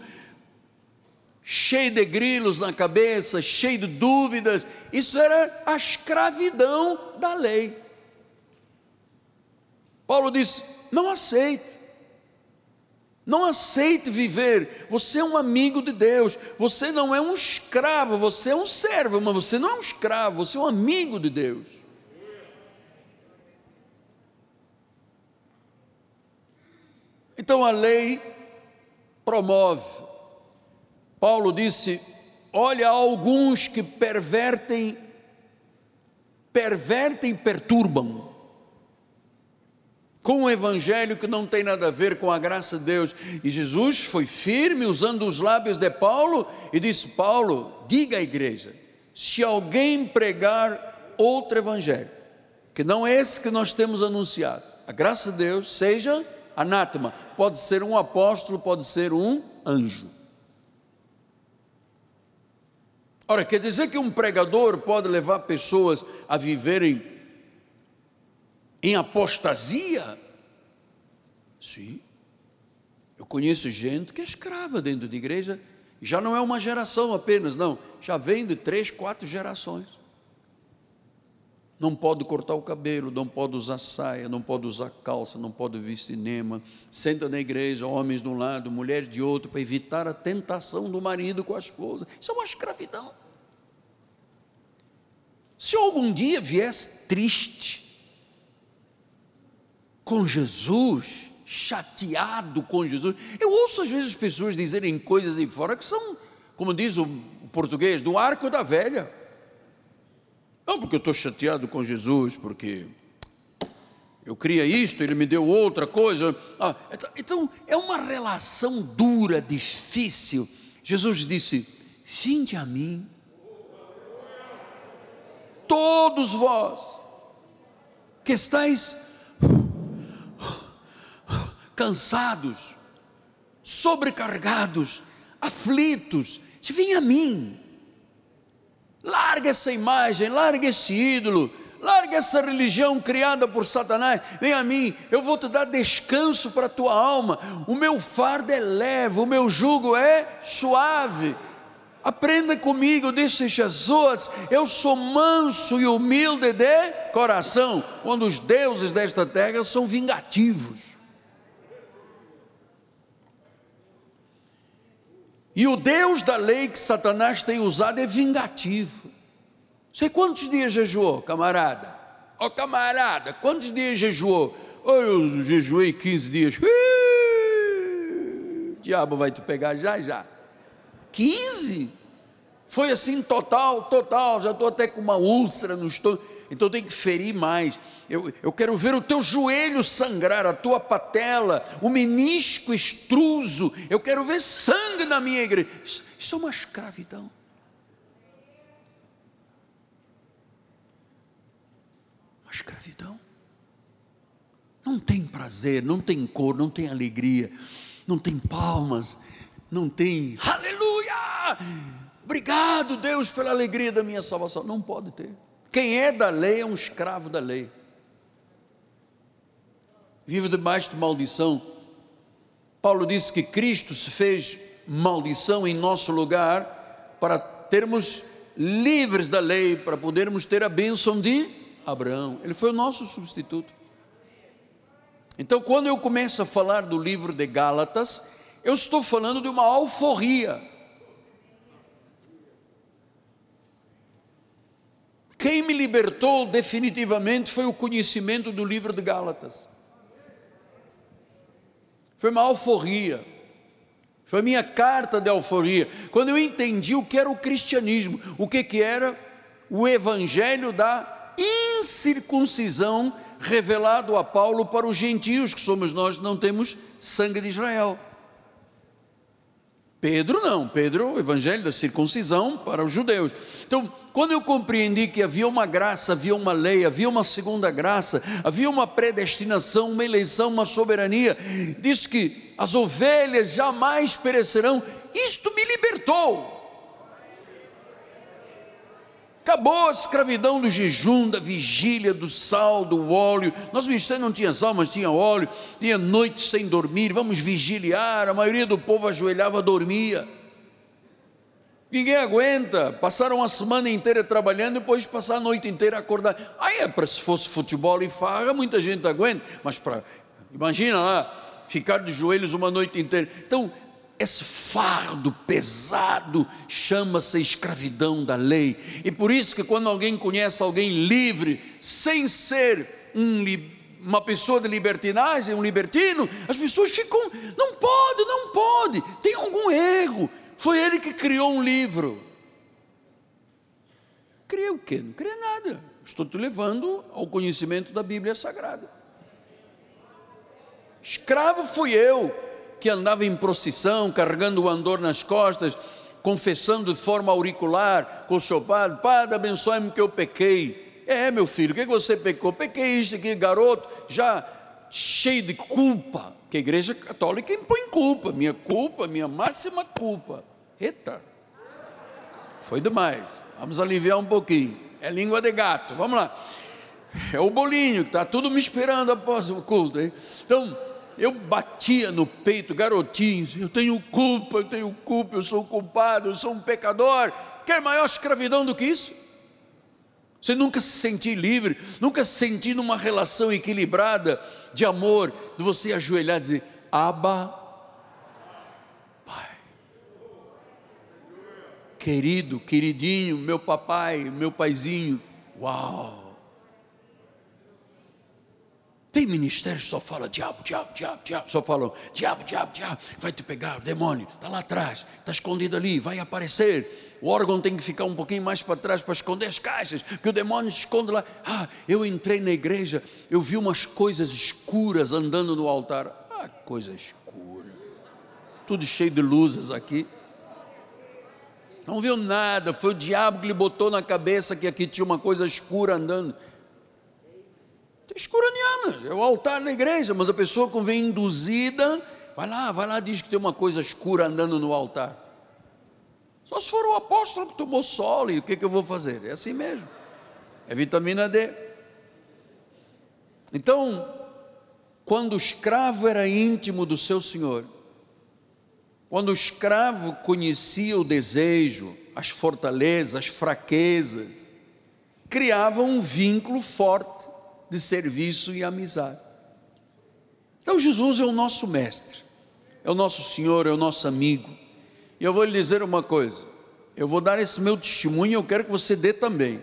Cheio de grilos na cabeça, cheio de dúvidas. Isso era a escravidão da lei. Paulo disse: não aceite. Não aceite viver. Você é um amigo de Deus. Você não é um escravo, você é um servo, mas você não é um escravo, você é um amigo de Deus. Então a lei promove. Paulo disse: olha, alguns que pervertem, pervertem, perturbam com um evangelho que não tem nada a ver com a graça de Deus. E Jesus foi firme usando os lábios de Paulo e disse: Paulo, diga à igreja, se alguém pregar outro evangelho, que não é esse que nós temos anunciado, a graça de Deus seja anátema, pode ser um apóstolo, pode ser um anjo. Ora, quer dizer que um pregador pode levar pessoas a viverem em apostasia? Sim. Eu conheço gente que é escrava dentro de igreja, já não é uma geração apenas, não, já vem de três, quatro gerações. Não pode cortar o cabelo, não pode usar saia, não pode usar calça, não pode vir cinema. Senta na igreja, homens de um lado, mulheres de outro, para evitar a tentação do marido com a esposa. Isso é uma escravidão. Se algum dia viesse triste, com Jesus, chateado com Jesus. Eu ouço às vezes pessoas dizerem coisas aí fora que são, como diz o português, do arco da velha. Não porque eu estou chateado com Jesus, porque eu queria isto, ele me deu outra coisa. Ah, então, então, é uma relação dura, difícil. Jesus disse: Vinde a mim, todos vós que estáis cansados, sobrecarregados, aflitos, vem a mim. Larga essa imagem, larga esse ídolo, larga essa religião criada por Satanás. Vem a mim, eu vou te dar descanso para a tua alma. O meu fardo é leve, o meu jugo é suave. Aprenda comigo, disse Jesus, eu sou manso e humilde de coração, quando os deuses desta terra são vingativos. E o Deus da lei que Satanás tem usado é vingativo. Sei quantos dias jejuou, camarada? Ó oh, camarada, quantos dias jejuou? Oh, eu jejuei 15 dias. o diabo vai te pegar já já. 15? Foi assim total, total. Já estou até com uma úlcera no estômago. Então tem que ferir mais. Eu, eu quero ver o teu joelho sangrar, a tua patela, o menisco extruso. Eu quero ver sangue na minha igreja. Isso, isso é uma escravidão. Uma escravidão. Não tem prazer, não tem cor, não tem alegria, não tem palmas, não tem aleluia Obrigado, Deus, pela alegria da minha salvação. Não pode ter. Quem é da lei é um escravo da lei. Vive debaixo de maldição. Paulo disse que Cristo se fez maldição em nosso lugar para termos livres da lei, para podermos ter a bênção de Abraão. Ele foi o nosso substituto. Então, quando eu começo a falar do livro de Gálatas, eu estou falando de uma alforria Quem me libertou definitivamente foi o conhecimento do livro de Gálatas. Foi uma alforria. Foi a minha carta de alforria. Quando eu entendi o que era o cristianismo, o que, que era o evangelho da incircuncisão revelado a Paulo para os gentios, que somos nós, não temos sangue de Israel. Pedro não, Pedro, o evangelho da circuncisão para os judeus. Então, quando eu compreendi que havia uma graça, havia uma lei, havia uma segunda graça, havia uma predestinação, uma eleição, uma soberania, diz que as ovelhas jamais perecerão, isto me libertou. Acabou a escravidão do jejum, da vigília, do sal, do óleo. Nosso ministério não tinha sal, mas tinha óleo. Tinha noites sem dormir, vamos vigiliar. A maioria do povo ajoelhava, dormia. Ninguém aguenta. Passaram a semana inteira trabalhando e depois passar a noite inteira acordado. Aí é para se fosse futebol e farra, muita gente aguenta. Mas para, imagina lá, ficar de joelhos uma noite inteira. Então, esse fardo pesado chama-se escravidão da lei. E por isso que quando alguém conhece alguém livre, sem ser um, uma pessoa de libertinagem, um libertino, as pessoas ficam, não pode, não pode, tem algum erro. Foi ele que criou um livro. Criou o quê? Não cria nada. Estou te levando ao conhecimento da Bíblia Sagrada. Escravo fui eu que andava em procissão, carregando o andor nas costas, confessando de forma auricular com o seu padre: Padre, abençoe-me que eu pequei. É, meu filho, o que você pecou? Pequei isso aqui, garoto, já cheio de culpa que a igreja católica impõe culpa, minha culpa, minha máxima culpa. Eita, foi demais. Vamos aliviar um pouquinho. É língua de gato, vamos lá. É o bolinho, está tudo me esperando após o culto. Hein? Então, eu batia no peito, garotinho, eu tenho culpa, eu tenho culpa, eu sou culpado, eu sou um pecador. Quer maior escravidão do que isso? Você nunca se sentir livre, nunca se sentir numa relação equilibrada de amor, de você ajoelhar e dizer: Abba, Pai. Querido, queridinho, meu papai, meu paizinho. Uau! Tem ministérios que só fala diabo, diabo, diabo, diabo, só falam diabo, diabo, diabo, vai te pegar, demônio, está lá atrás, está escondido ali, vai aparecer. O órgão tem que ficar um pouquinho mais para trás para esconder as caixas, que o demônio se esconde lá. Ah, eu entrei na igreja, eu vi umas coisas escuras andando no altar. Ah, coisa escura. Tudo cheio de luzes aqui. Não viu nada, foi o diabo que lhe botou na cabeça que aqui tinha uma coisa escura andando. Tem escura nenhuma, é o altar da igreja, mas a pessoa que vem induzida, vai lá, vai lá, diz que tem uma coisa escura andando no altar. Só se for o apóstolo que tomou sol, e o que, que eu vou fazer? É assim mesmo. É vitamina D. Então, quando o escravo era íntimo do seu senhor, quando o escravo conhecia o desejo, as fortalezas, as fraquezas, criava um vínculo forte de serviço e amizade. Então, Jesus é o nosso mestre, é o nosso Senhor, é o nosso amigo. E eu vou lhe dizer uma coisa: eu vou dar esse meu testemunho e eu quero que você dê também.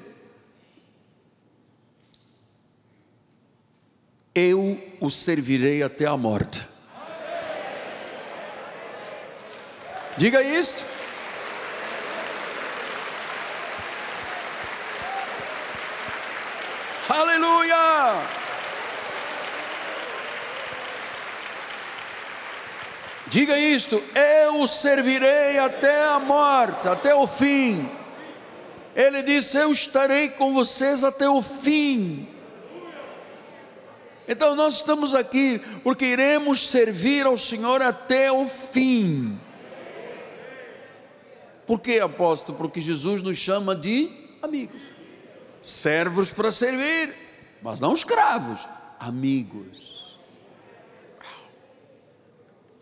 Eu o servirei até a morte. Diga isto. Aleluia! Diga isto: eu o servirei até a morte, até o fim. Ele disse: Eu estarei com vocês até o fim. Então nós estamos aqui porque iremos servir ao Senhor até o fim. Por que, apóstolo? Porque Jesus nos chama de amigos, servos para servir, mas não escravos, amigos.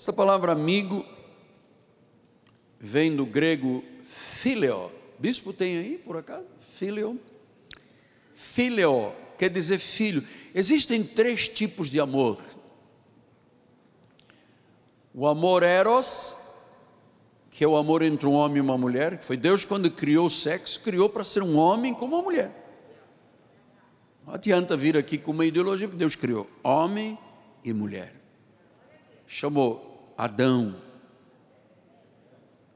Esta palavra amigo vem do grego fileo. Bispo tem aí, por acaso? Fileo. Fileo quer dizer filho. Existem três tipos de amor: o amor eros, que é o amor entre um homem e uma mulher, que foi Deus quando criou o sexo, criou para ser um homem com uma mulher. Não adianta vir aqui com uma ideologia, porque Deus criou homem e mulher. Chamou Adão,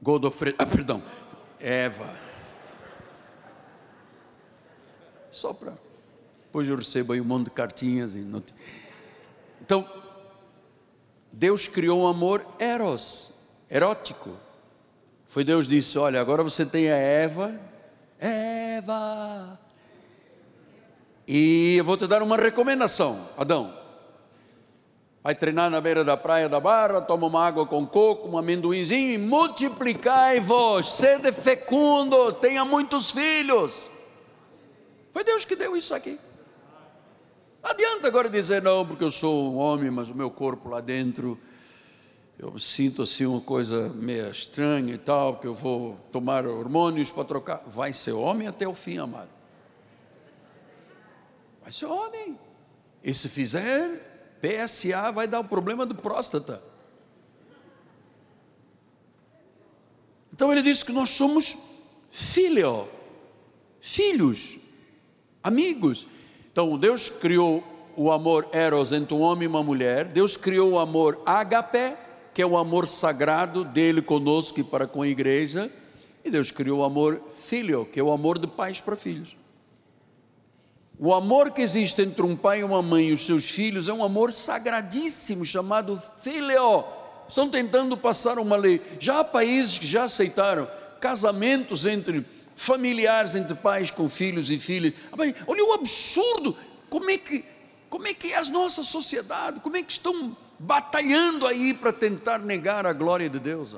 Godofredo, ah, perdão, Eva. Só para. Depois eu recebo aí um monte de cartinhas. E não... Então, Deus criou um amor eros, erótico. Foi Deus disse: Olha, agora você tem a Eva, Eva, e eu vou te dar uma recomendação, Adão vai treinar na beira da praia da Barra, toma uma água com coco, um amendoinzinho e multiplicai-vos, sede fecundo, tenha muitos filhos. Foi Deus que deu isso aqui. Não adianta agora dizer não, porque eu sou um homem, mas o meu corpo lá dentro, eu sinto assim uma coisa meio estranha e tal, que eu vou tomar hormônios para trocar. Vai ser homem até o fim, amado. Vai ser homem. E se fizer, PSA vai dar o problema do próstata. Então ele diz que nós somos filho, filhos, amigos. Então Deus criou o amor eros entre um homem e uma mulher. Deus criou o amor agape, que é o amor sagrado dele conosco e para com a igreja. E Deus criou o amor filho, que é o amor de pais para filhos. O amor que existe entre um pai e uma mãe e os seus filhos é um amor sagradíssimo chamado fileo. Estão tentando passar uma lei. Já há países que já aceitaram casamentos entre familiares, entre pais com filhos e filhas. Olha o absurdo! Como é que, como é que é a nossa sociedade? Como é que estão batalhando aí para tentar negar a glória de Deus?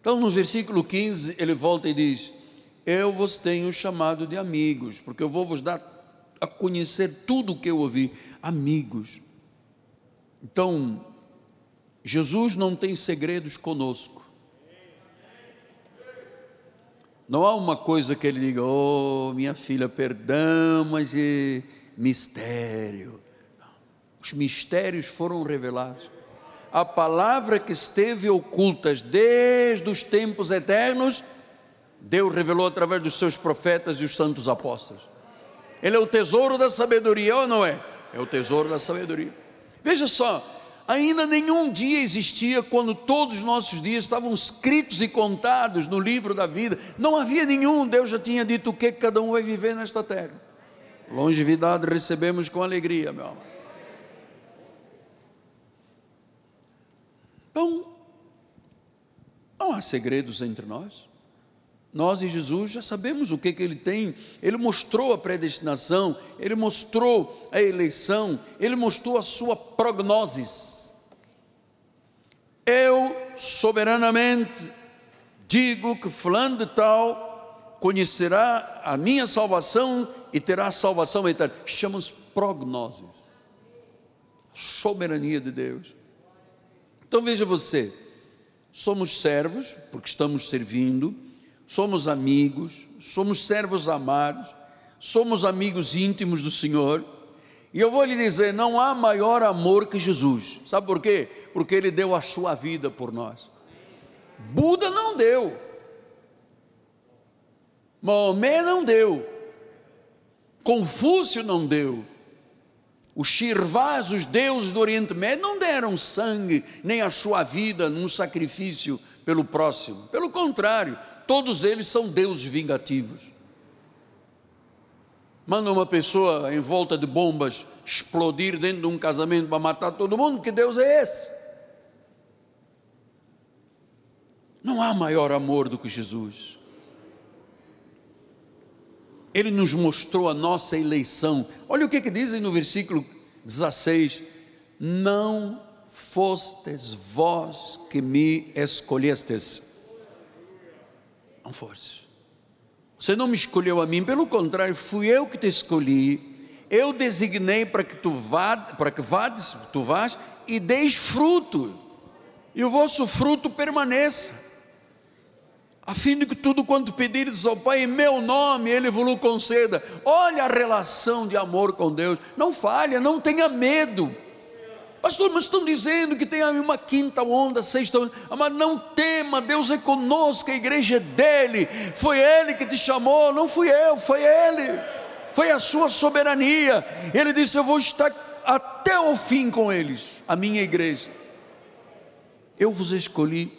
Então, no versículo 15, ele volta e diz: eu vos tenho chamado de amigos, porque eu vou vos dar a conhecer tudo o que eu ouvi. Amigos. Então, Jesus não tem segredos conosco. Não há uma coisa que ele diga, oh, minha filha, perdão, mas é mistério. Os mistérios foram revelados. A palavra que esteve ocultas desde os tempos eternos Deus revelou através dos seus profetas e os santos apóstolos. Ele é o tesouro da sabedoria, ou não é? É o tesouro da sabedoria. Veja só, ainda nenhum dia existia quando todos os nossos dias estavam escritos e contados no livro da vida. Não havia nenhum, Deus já tinha dito o que cada um vai viver nesta terra. Longevidade recebemos com alegria, meu amor. Então, não há segredos entre nós. Nós e Jesus já sabemos o que, que ele tem. Ele mostrou a predestinação, ele mostrou a eleição, ele mostrou a sua prognosis. Eu soberanamente digo que fulano de tal conhecerá a minha salvação e terá salvação eterna. Chamamos prognosis. Soberania de Deus. Então veja você, somos servos, porque estamos servindo, somos amigos, somos servos amados, somos amigos íntimos do Senhor. E eu vou lhe dizer: não há maior amor que Jesus. Sabe por quê? Porque Ele deu a sua vida por nós. Buda não deu, Maomé não deu, Confúcio não deu, os Shirvás, os deuses do Oriente Médio, não deram sangue nem a sua vida num sacrifício pelo próximo. Pelo contrário, todos eles são deuses vingativos. Manda uma pessoa em volta de bombas explodir dentro de um casamento para matar todo mundo, que Deus é esse? Não há maior amor do que Jesus. Ele nos mostrou a nossa eleição. Olha o que, que dizem no versículo 16: Não fostes vós que me escolhestes. Não foste. Você não me escolheu a mim, pelo contrário, fui eu que te escolhi. Eu designei para que tu vá, para que vades, tu vás e deis fruto. E o vosso fruto permaneça a fim de que tudo quanto pedires ao Pai em meu nome, Ele vos conceda. Olha a relação de amor com Deus. Não falha, não tenha medo. Pastor, mas estão dizendo que tem uma quinta onda, sexta onda. Mas não tema, Deus é conosco, a igreja é dele. Foi Ele que te chamou, não fui eu, foi Ele. Foi a sua soberania. Ele disse: Eu vou estar até o fim com eles, a minha igreja. Eu vos escolhi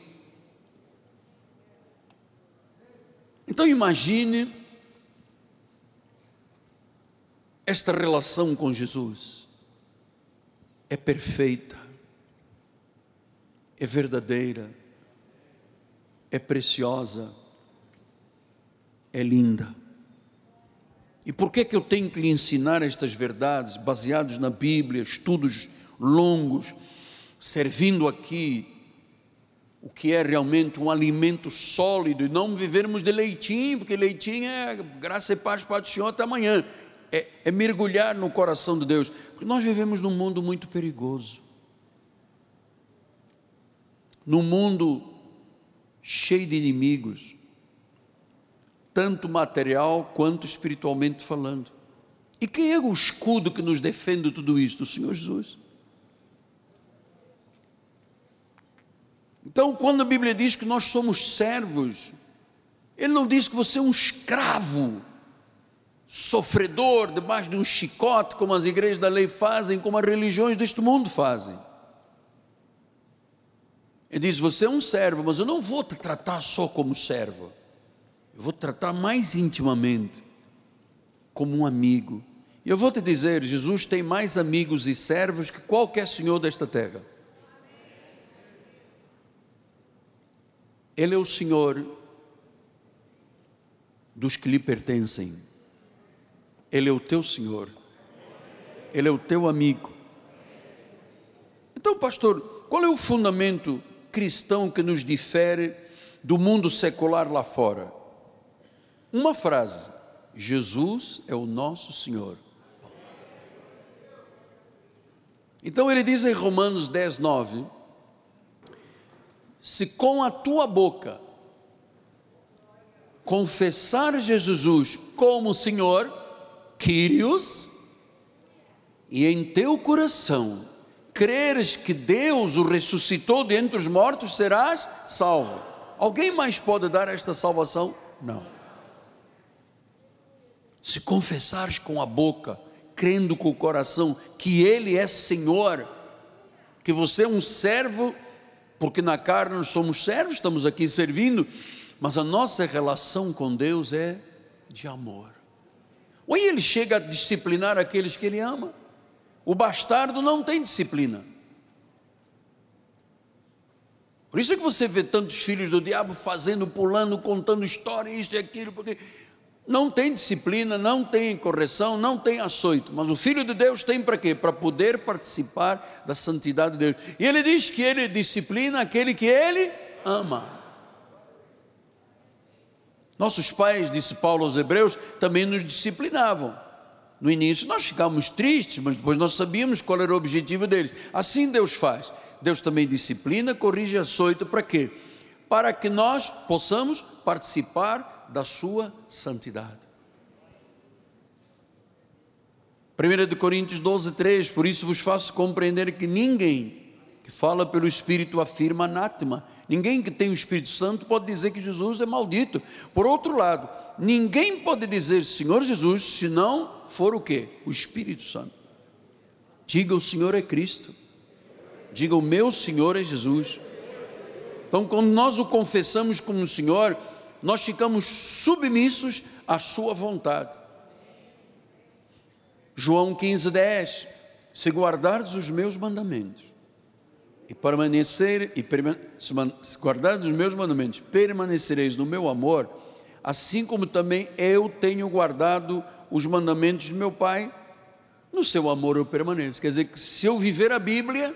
Então imagine esta relação com Jesus. É perfeita, é verdadeira, é preciosa, é linda. E por que que eu tenho que lhe ensinar estas verdades baseadas na Bíblia, estudos longos, servindo aqui o que é realmente um alimento sólido e não vivermos de leitinho, porque leitinho é graça e paz para o Senhor até amanhã. É, é mergulhar no coração de Deus, porque nós vivemos num mundo muito perigoso, num mundo cheio de inimigos, tanto material quanto espiritualmente falando. E quem é o escudo que nos defende tudo isto? O Senhor Jesus. Então, quando a Bíblia diz que nós somos servos, ele não diz que você é um escravo, sofredor, debaixo de um chicote, como as igrejas da lei fazem, como as religiões deste mundo fazem. Ele diz: Você é um servo, mas eu não vou te tratar só como servo, eu vou te tratar mais intimamente, como um amigo. E eu vou te dizer: Jesus tem mais amigos e servos que qualquer senhor desta terra. Ele é o Senhor dos que lhe pertencem. Ele é o teu Senhor. Ele é o teu amigo. Então, pastor, qual é o fundamento cristão que nos difere do mundo secular lá fora? Uma frase: Jesus é o nosso Senhor. Então ele diz em Romanos 10, 9: se com a tua boca confessar Jesus como Senhor, Quírios, e em teu coração creres que Deus o ressuscitou dentre os mortos, serás salvo. Alguém mais pode dar esta salvação? Não. Se confessares com a boca, crendo com o coração que Ele é Senhor, que você é um servo, porque na carne nós somos servos, estamos aqui servindo, mas a nossa relação com Deus é de amor. Ou ele chega a disciplinar aqueles que ele ama. O bastardo não tem disciplina. Por isso é que você vê tantos filhos do diabo fazendo, pulando, contando história, isso e aquilo, porque não tem disciplina, não tem correção, não tem açoito. Mas o filho de Deus tem para quê? Para poder participar da santidade de Deus. E ele diz que ele disciplina aquele que ele ama. Nossos pais, disse Paulo aos Hebreus, também nos disciplinavam. No início nós ficávamos tristes, mas depois nós sabíamos qual era o objetivo deles. Assim Deus faz. Deus também disciplina, corrige, açoita, para quê? Para que nós possamos participar da sua santidade. 1 de Coríntios 12, 3, por isso vos faço compreender que ninguém que fala pelo Espírito afirma anátema. Ninguém que tem o Espírito Santo pode dizer que Jesus é maldito. Por outro lado, ninguém pode dizer Senhor Jesus se não for o que? O Espírito Santo. Diga o Senhor é Cristo. Diga o meu Senhor é Jesus. Então, quando nós o confessamos como Senhor, nós ficamos submissos à Sua vontade. João 15, 10. Se guardares os meus mandamentos e permanecer e se guardares os meus mandamentos, permanecereis no meu amor, assim como também eu tenho guardado os mandamentos de meu Pai, no seu amor eu permaneço. Quer dizer que se eu viver a Bíblia,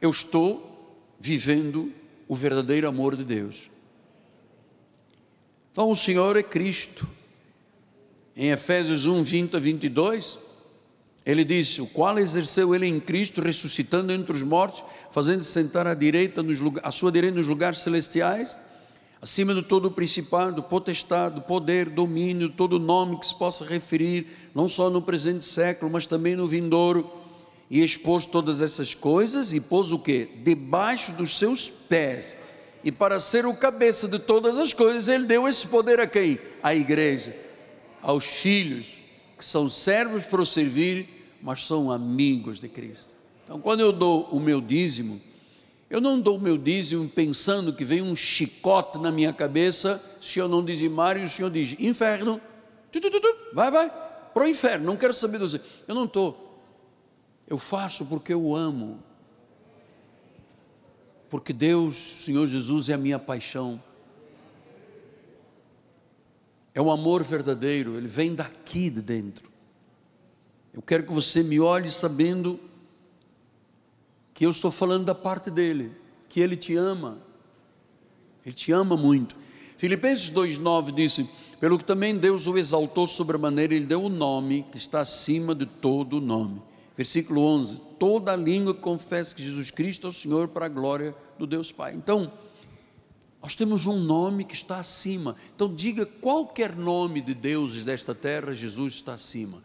eu estou vivendo o verdadeiro amor de Deus. Então o Senhor é Cristo. Em Efésios 1, 20 a 22, ele disse: O qual exerceu ele em Cristo, ressuscitando entre os mortos, fazendo sentar à direita, nos, à sua direita nos lugares celestiais, acima de todo o principado, potestade, poder, domínio, todo nome que se possa referir, não só no presente século, mas também no vindouro e expôs todas essas coisas e pôs o que? Debaixo dos seus pés. E para ser o cabeça de todas as coisas, ele deu esse poder a quem? À igreja, aos filhos, que são servos para o servir, mas são amigos de Cristo. Então, quando eu dou o meu dízimo, eu não dou o meu dízimo pensando que vem um chicote na minha cabeça se eu não dizimar e o Senhor diz: inferno, tu, tu, tu, vai, vai, para o inferno, não quero saber de você. Eu não estou eu faço porque eu amo. Porque Deus, Senhor Jesus, é a minha paixão. É um amor verdadeiro, ele vem daqui de dentro. Eu quero que você me olhe sabendo que eu estou falando da parte dele, que ele te ama. Ele te ama muito. Filipenses 2,9 disse: Pelo que também Deus o exaltou sobremaneira, ele deu o um nome que está acima de todo nome Versículo 11: Toda língua confessa que Jesus Cristo é o Senhor para a glória do Deus Pai. Então, nós temos um nome que está acima. Então, diga qualquer nome de deuses desta terra, Jesus está acima.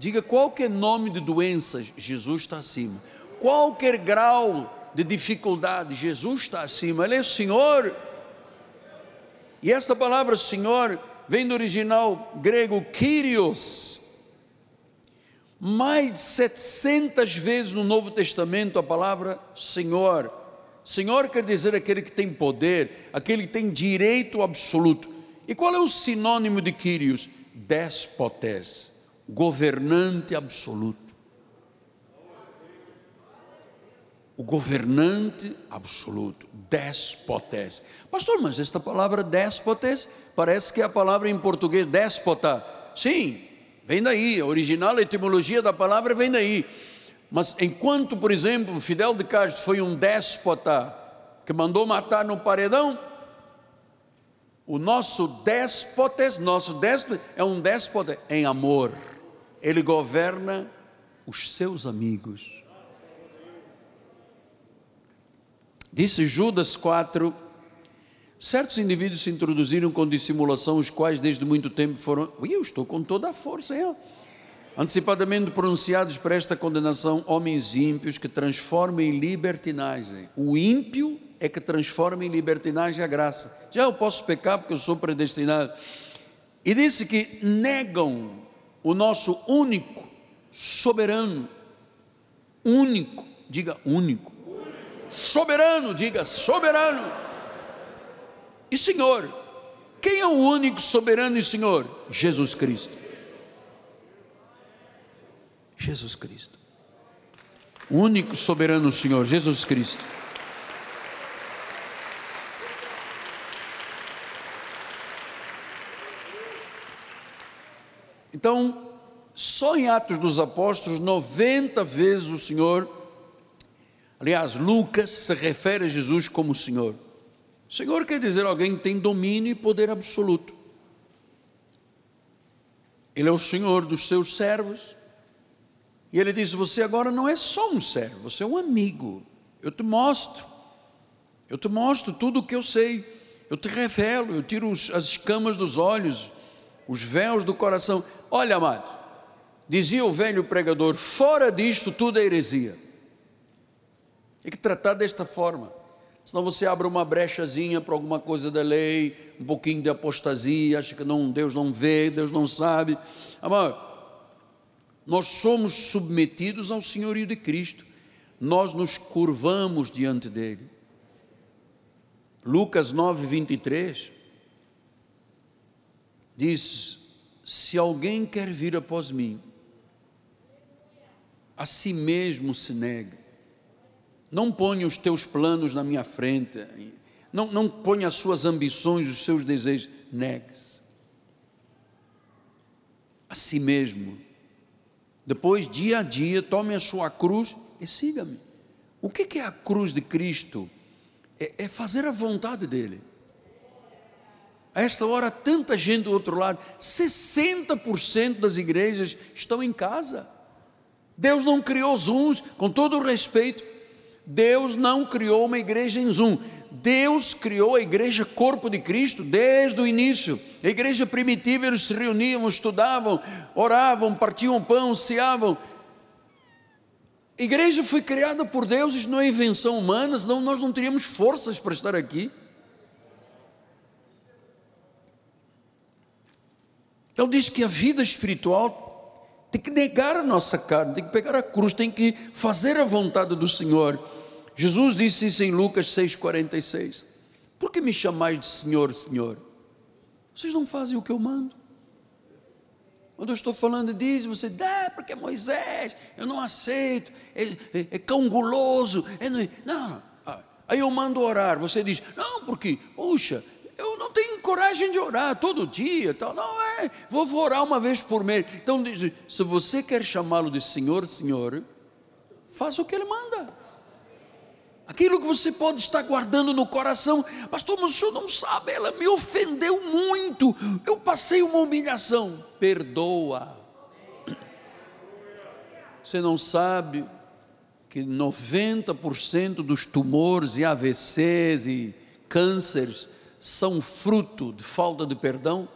Diga qualquer nome de doenças, Jesus está acima. Qualquer grau de dificuldade, Jesus está acima. Ele é o Senhor. E esta palavra Senhor vem do original grego Kyrios, mais de 700 vezes no Novo Testamento a palavra Senhor. Senhor quer dizer aquele que tem poder, aquele que tem direito absoluto. E qual é o sinônimo de Quírios? Despotés, governante absoluto. O governante absoluto, despotés. Pastor, mas esta palavra despotés parece que é a palavra em português déspota. Sim, Vem daí, a original etimologia da palavra vem daí. Mas enquanto, por exemplo, Fidel de Castro foi um déspota que mandou matar no paredão, o nosso déspota, nosso déspota é um déspota em amor. Ele governa os seus amigos. Disse Judas 4, Certos indivíduos se introduziram com dissimulação, os quais desde muito tempo foram. Eu estou com toda a força, eu. Antecipadamente pronunciados para esta condenação, homens ímpios que transformam em libertinagem. O ímpio é que transforma em libertinagem a graça. Já eu posso pecar porque eu sou predestinado. E disse que negam o nosso único, soberano, único, diga único, soberano, diga soberano, e Senhor. Quem é o único soberano e Senhor? Jesus Cristo. Jesus Cristo. O único soberano Senhor, Jesus Cristo. Então, só em Atos dos Apóstolos, 90 vezes o Senhor, aliás, Lucas se refere a Jesus como Senhor. Senhor quer dizer alguém que tem domínio e poder absoluto. Ele é o Senhor dos seus servos. E ele diz: Você agora não é só um servo, você é um amigo. Eu te mostro, eu te mostro tudo o que eu sei, eu te revelo, eu tiro as escamas dos olhos, os véus do coração. Olha, amado, dizia o velho pregador: fora disto tudo é heresia. Tem que tratar desta forma. Senão você abre uma brechazinha para alguma coisa da lei, um pouquinho de apostasia, acha que não, Deus não vê, Deus não sabe. Amado, nós somos submetidos ao senhorio de Cristo, nós nos curvamos diante dele. Lucas 9, 23 diz: se alguém quer vir após mim, a si mesmo se negue. Não ponha os teus planos na minha frente, não, não ponha as suas ambições, os seus desejos, negue-se. A si mesmo. Depois, dia a dia, tome a sua cruz e siga-me. O que é a cruz de Cristo? É, é fazer a vontade dEle. A esta hora, tanta gente do outro lado, 60% das igrejas estão em casa. Deus não criou Zooms, com todo o respeito, Deus não criou uma igreja em Zoom. Deus criou a igreja corpo de Cristo desde o início. A igreja primitiva, eles se reuniam, estudavam, oravam, partiam pão, ceavam. A igreja foi criada por Deus, isso não é invenção humana, senão nós não teríamos forças para estar aqui. Então diz que a vida espiritual tem que negar a nossa carne, tem que pegar a cruz, tem que fazer a vontade do Senhor. Jesus disse isso em Lucas 6,46. Por que me chamais de Senhor, Senhor? Vocês não fazem o que eu mando. Quando eu estou falando disso, você diz, ah, porque é Moisés, eu não aceito, é, é, é cão guloso. É, não, não, ah, aí eu mando orar, você diz, não, porque, puxa, eu não tenho coragem de orar todo dia, tal. Não é, vou orar uma vez por mês. Então, se você quer chamá-lo de Senhor, Senhor, faça o que Ele manda. Aquilo que você pode estar guardando no coração, pastor, mas o senhor não sabe, ela me ofendeu muito, eu passei uma humilhação, perdoa. Você não sabe que 90% dos tumores e AVCs e cânceres são fruto de falta de perdão,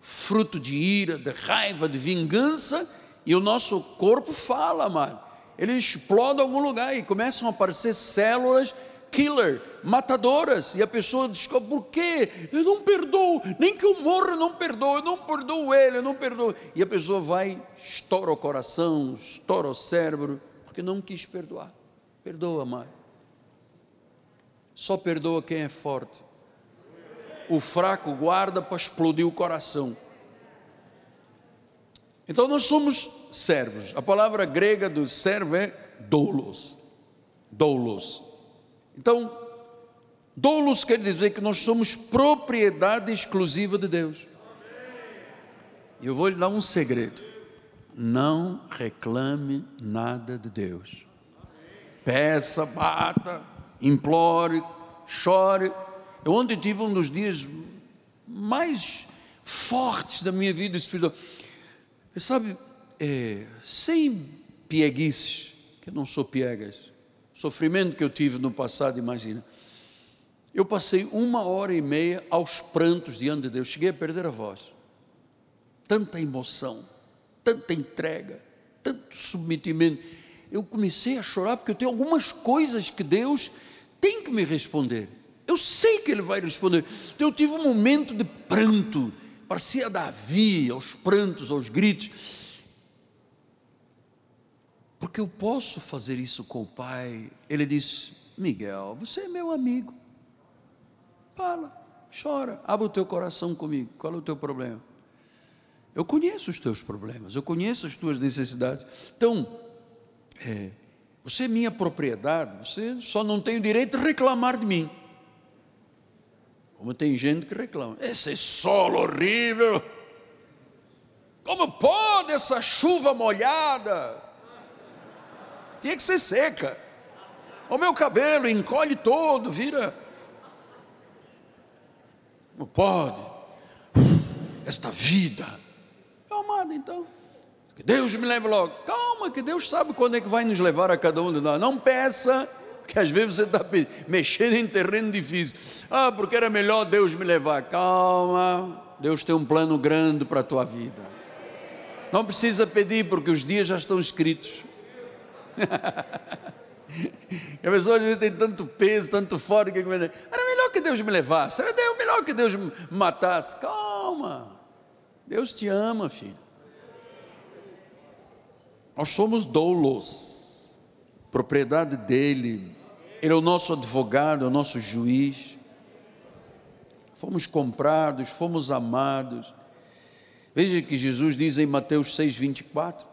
fruto de ira, de raiva, de vingança, e o nosso corpo fala, mano. Ele explode algum lugar e começam a aparecer células killer, matadoras, e a pessoa descobre por quê? Eu não perdoo, nem que eu morra, eu não perdoo, eu não perdoo ele, eu não perdoo. E a pessoa vai, estoura o coração, estoura o cérebro, porque não quis perdoar. Perdoa, mãe. Só perdoa quem é forte. O fraco guarda para explodir o coração. Então nós somos servos. A palavra grega do servo é doulos. Doulos. Então, doulos quer dizer que nós somos propriedade exclusiva de Deus. Eu vou lhe dar um segredo. Não reclame nada de Deus. Peça, bata, implore, chore. Eu ontem tive um dos dias mais fortes da minha vida espiritual. Sabe, é, sem pieguices, que eu não sou piegas, sofrimento que eu tive no passado, imagina. Eu passei uma hora e meia aos prantos diante de Deus, cheguei a perder a voz. Tanta emoção, tanta entrega, tanto submetimento eu comecei a chorar porque eu tenho algumas coisas que Deus tem que me responder. Eu sei que Ele vai responder. Então, eu tive um momento de pranto, parecia Davi, aos prantos, aos gritos. Porque eu posso fazer isso com o pai. Ele disse: Miguel, você é meu amigo. Fala, chora, abre o teu coração comigo. Qual é o teu problema? Eu conheço os teus problemas, eu conheço as tuas necessidades. Então, é, você é minha propriedade, você só não tem o direito de reclamar de mim. Como tem gente que reclama, esse solo horrível, como pode essa chuva molhada? Tinha que ser seca. O meu cabelo encolhe todo, vira. Como pode? Esta vida. Amado, então. Que Deus me leve logo. Calma, que Deus sabe quando é que vai nos levar a cada um de nós. Não peça porque às vezes você está mexendo em terreno difícil. Ah, porque era melhor Deus me levar. Calma, Deus tem um plano grande para a tua vida. Não precisa pedir, porque os dias já estão escritos. a pessoa vezes tem tanto peso, tanto fora, que era melhor que Deus me levasse, era melhor que Deus me matasse. Calma, Deus te ama, filho. Nós somos doulos, propriedade dele. Ele é o nosso advogado, é o nosso juiz. Fomos comprados, fomos amados. Veja que Jesus diz em Mateus 6, 24: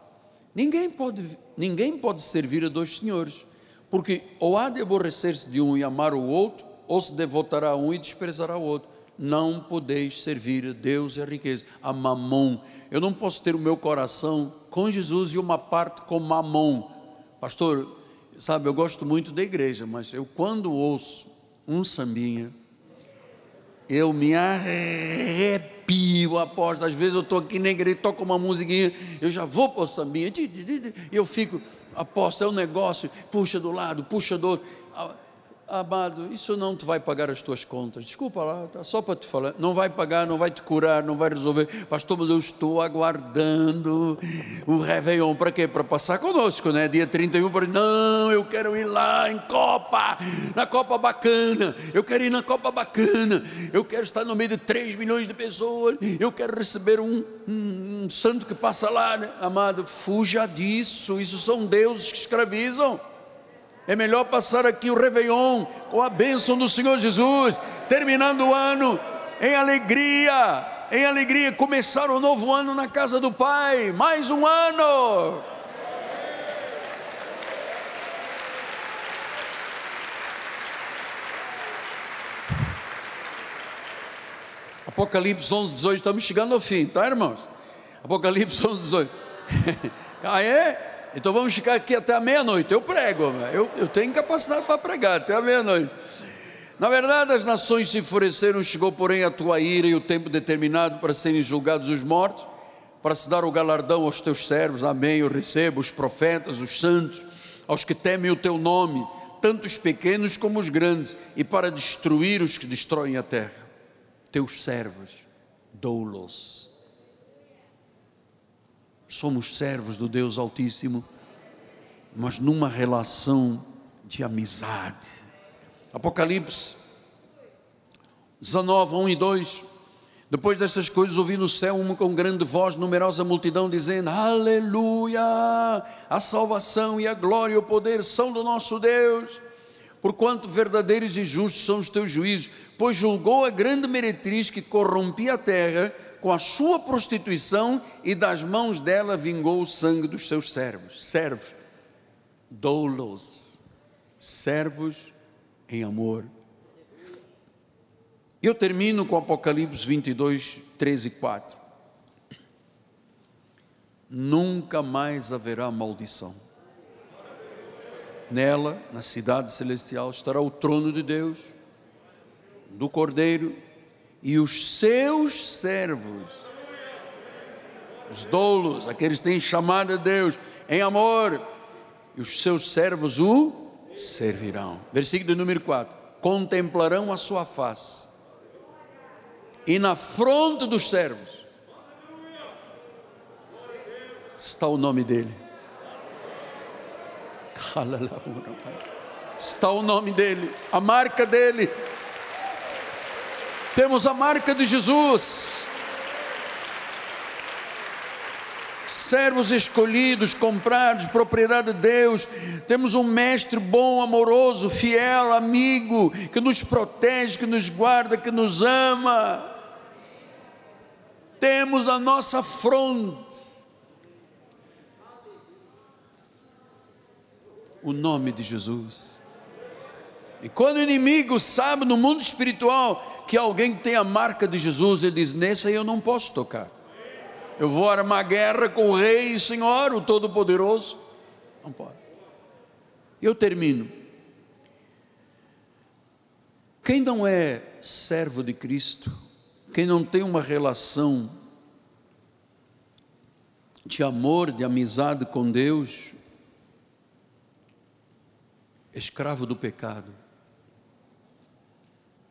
ninguém pode, ninguém pode servir a dois senhores, porque ou há de aborrecer-se de um e amar o outro, ou se devotará a um e desprezará o outro. Não podeis servir a Deus e a riqueza, a mamon. Eu não posso ter o meu coração com Jesus e uma parte com mamon. Pastor, Sabe, eu gosto muito da igreja, mas eu quando ouço um sambinha, eu me arrepio, aposto. Às vezes eu estou aqui na igreja, toco uma musiquinha, eu já vou para o sambinha, e eu fico, aposto, é um negócio, puxa do lado, puxa do outro. Amado, isso não te vai pagar as tuas contas. Desculpa lá, tá só para te falar. Não vai pagar, não vai te curar, não vai resolver. Pastor, mas eu estou aguardando o Réveillon. Para quê? Para passar conosco, né? Dia 31. Para... Não, eu quero ir lá em Copa, na Copa bacana. Eu quero ir na Copa bacana. Eu quero estar no meio de 3 milhões de pessoas. Eu quero receber um, um, um santo que passa lá. Né? Amado, fuja disso. Isso são deuses que escravizam. É melhor passar aqui o Réveillon com a bênção do Senhor Jesus, terminando o ano em alegria, em alegria, começar o novo ano na casa do Pai, mais um ano. Apocalipse 11, 18, estamos chegando ao fim, tá, irmãos? Apocalipse 11, 18. ah, é? Então vamos ficar aqui até a meia-noite. Eu prego, eu, eu tenho capacidade para pregar até a meia-noite. Na verdade, as nações se enfureceram, chegou, porém, a tua ira e o tempo determinado para serem julgados os mortos, para se dar o galardão aos teus servos. Amém. Eu recebo os profetas, os santos, aos que temem o teu nome, tanto os pequenos como os grandes, e para destruir os que destroem a terra. Teus servos, doulos somos servos do Deus Altíssimo, mas numa relação de amizade. Apocalipse 19, 1 e 2. Depois destas coisas, ouvi no céu uma com grande voz, numerosa multidão, dizendo: Aleluia! A salvação e a glória e o poder são do nosso Deus, porquanto verdadeiros e justos são os teus juízos, pois julgou a grande meretriz que corrompia a terra com a sua prostituição e das mãos dela vingou o sangue dos seus servos. Servos, doulos, servos em amor. Eu termino com Apocalipse 22, 13 e 4. Nunca mais haverá maldição. Nela, na cidade celestial, estará o trono de Deus, do Cordeiro e os seus servos, os doulos, aqueles que têm chamado a Deus em amor, e os seus servos o servirão. Versículo número 4: contemplarão a sua face, e na fronte dos servos está o nome dele. Está o nome dele, a marca dele temos a marca de Jesus. servos escolhidos, comprados, propriedade de Deus. Temos um mestre bom, amoroso, fiel, amigo, que nos protege, que nos guarda, que nos ama. Temos a nossa fronte o nome de Jesus. E quando o inimigo sabe no mundo espiritual que alguém tem a marca de Jesus, ele diz: Nessa eu não posso tocar. Eu vou armar guerra com o Rei e Senhor, o Todo-Poderoso. Não pode. Eu termino. Quem não é servo de Cristo, quem não tem uma relação de amor, de amizade com Deus, escravo do pecado,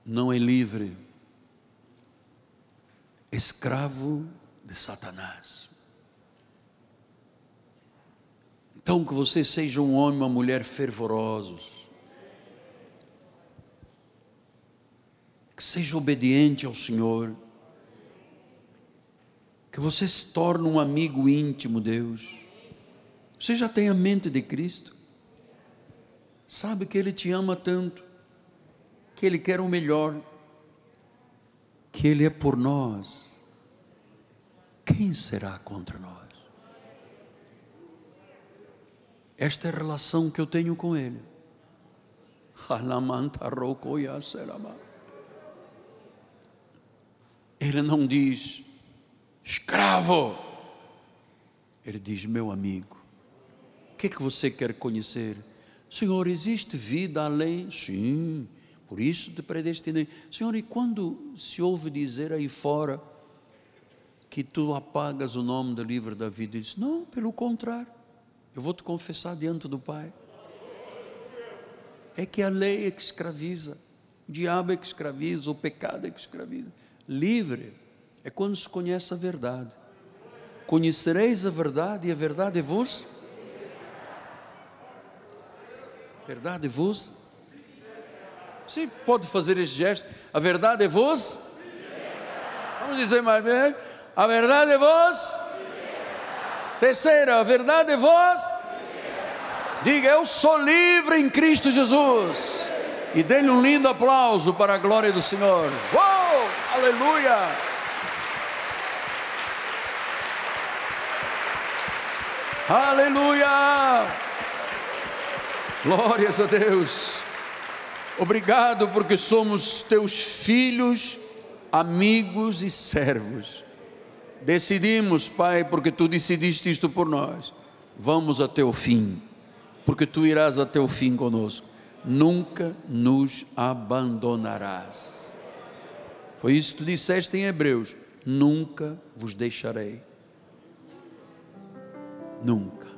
não é livre, escravo de Satanás. Então, que você seja um homem, uma mulher fervorosos, que seja obediente ao Senhor, que você se torne um amigo íntimo, Deus. Você já tem a mente de Cristo, sabe que Ele te ama tanto, que Ele quer o melhor, que Ele é por nós quem será contra nós? Esta é a relação que eu tenho com Ele. Ele não diz, escravo. Ele diz, meu amigo, o que é que você quer conhecer? Senhor, existe vida além? Sim, por isso te predestinei. Senhor, e quando se ouve dizer aí fora, que tu apagas o nome do livro da vida. e diz: Não, pelo contrário, eu vou te confessar diante do Pai. É que a lei é que escraviza, o diabo é que escraviza, o pecado é que escraviza. Livre é quando se conhece a verdade. Conhecereis a verdade e a verdade é vos. Verdade vos. Você pode fazer esse gesto. A verdade é vos. Vamos dizer mais bem. A verdade é vós. Terceira, a verdade é vós. Diga, eu sou livre em Cristo Jesus. E dê-lhe um lindo aplauso para a glória do Senhor. Uou! Aleluia! Aleluia! Glórias a Deus. Obrigado porque somos teus filhos, amigos e servos. Decidimos, Pai, porque tu decidiste isto por nós. Vamos até o fim, porque tu irás até o fim conosco. Nunca nos abandonarás. Foi isso que tu disseste em Hebreus: Nunca vos deixarei. Nunca.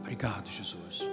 Obrigado, Jesus.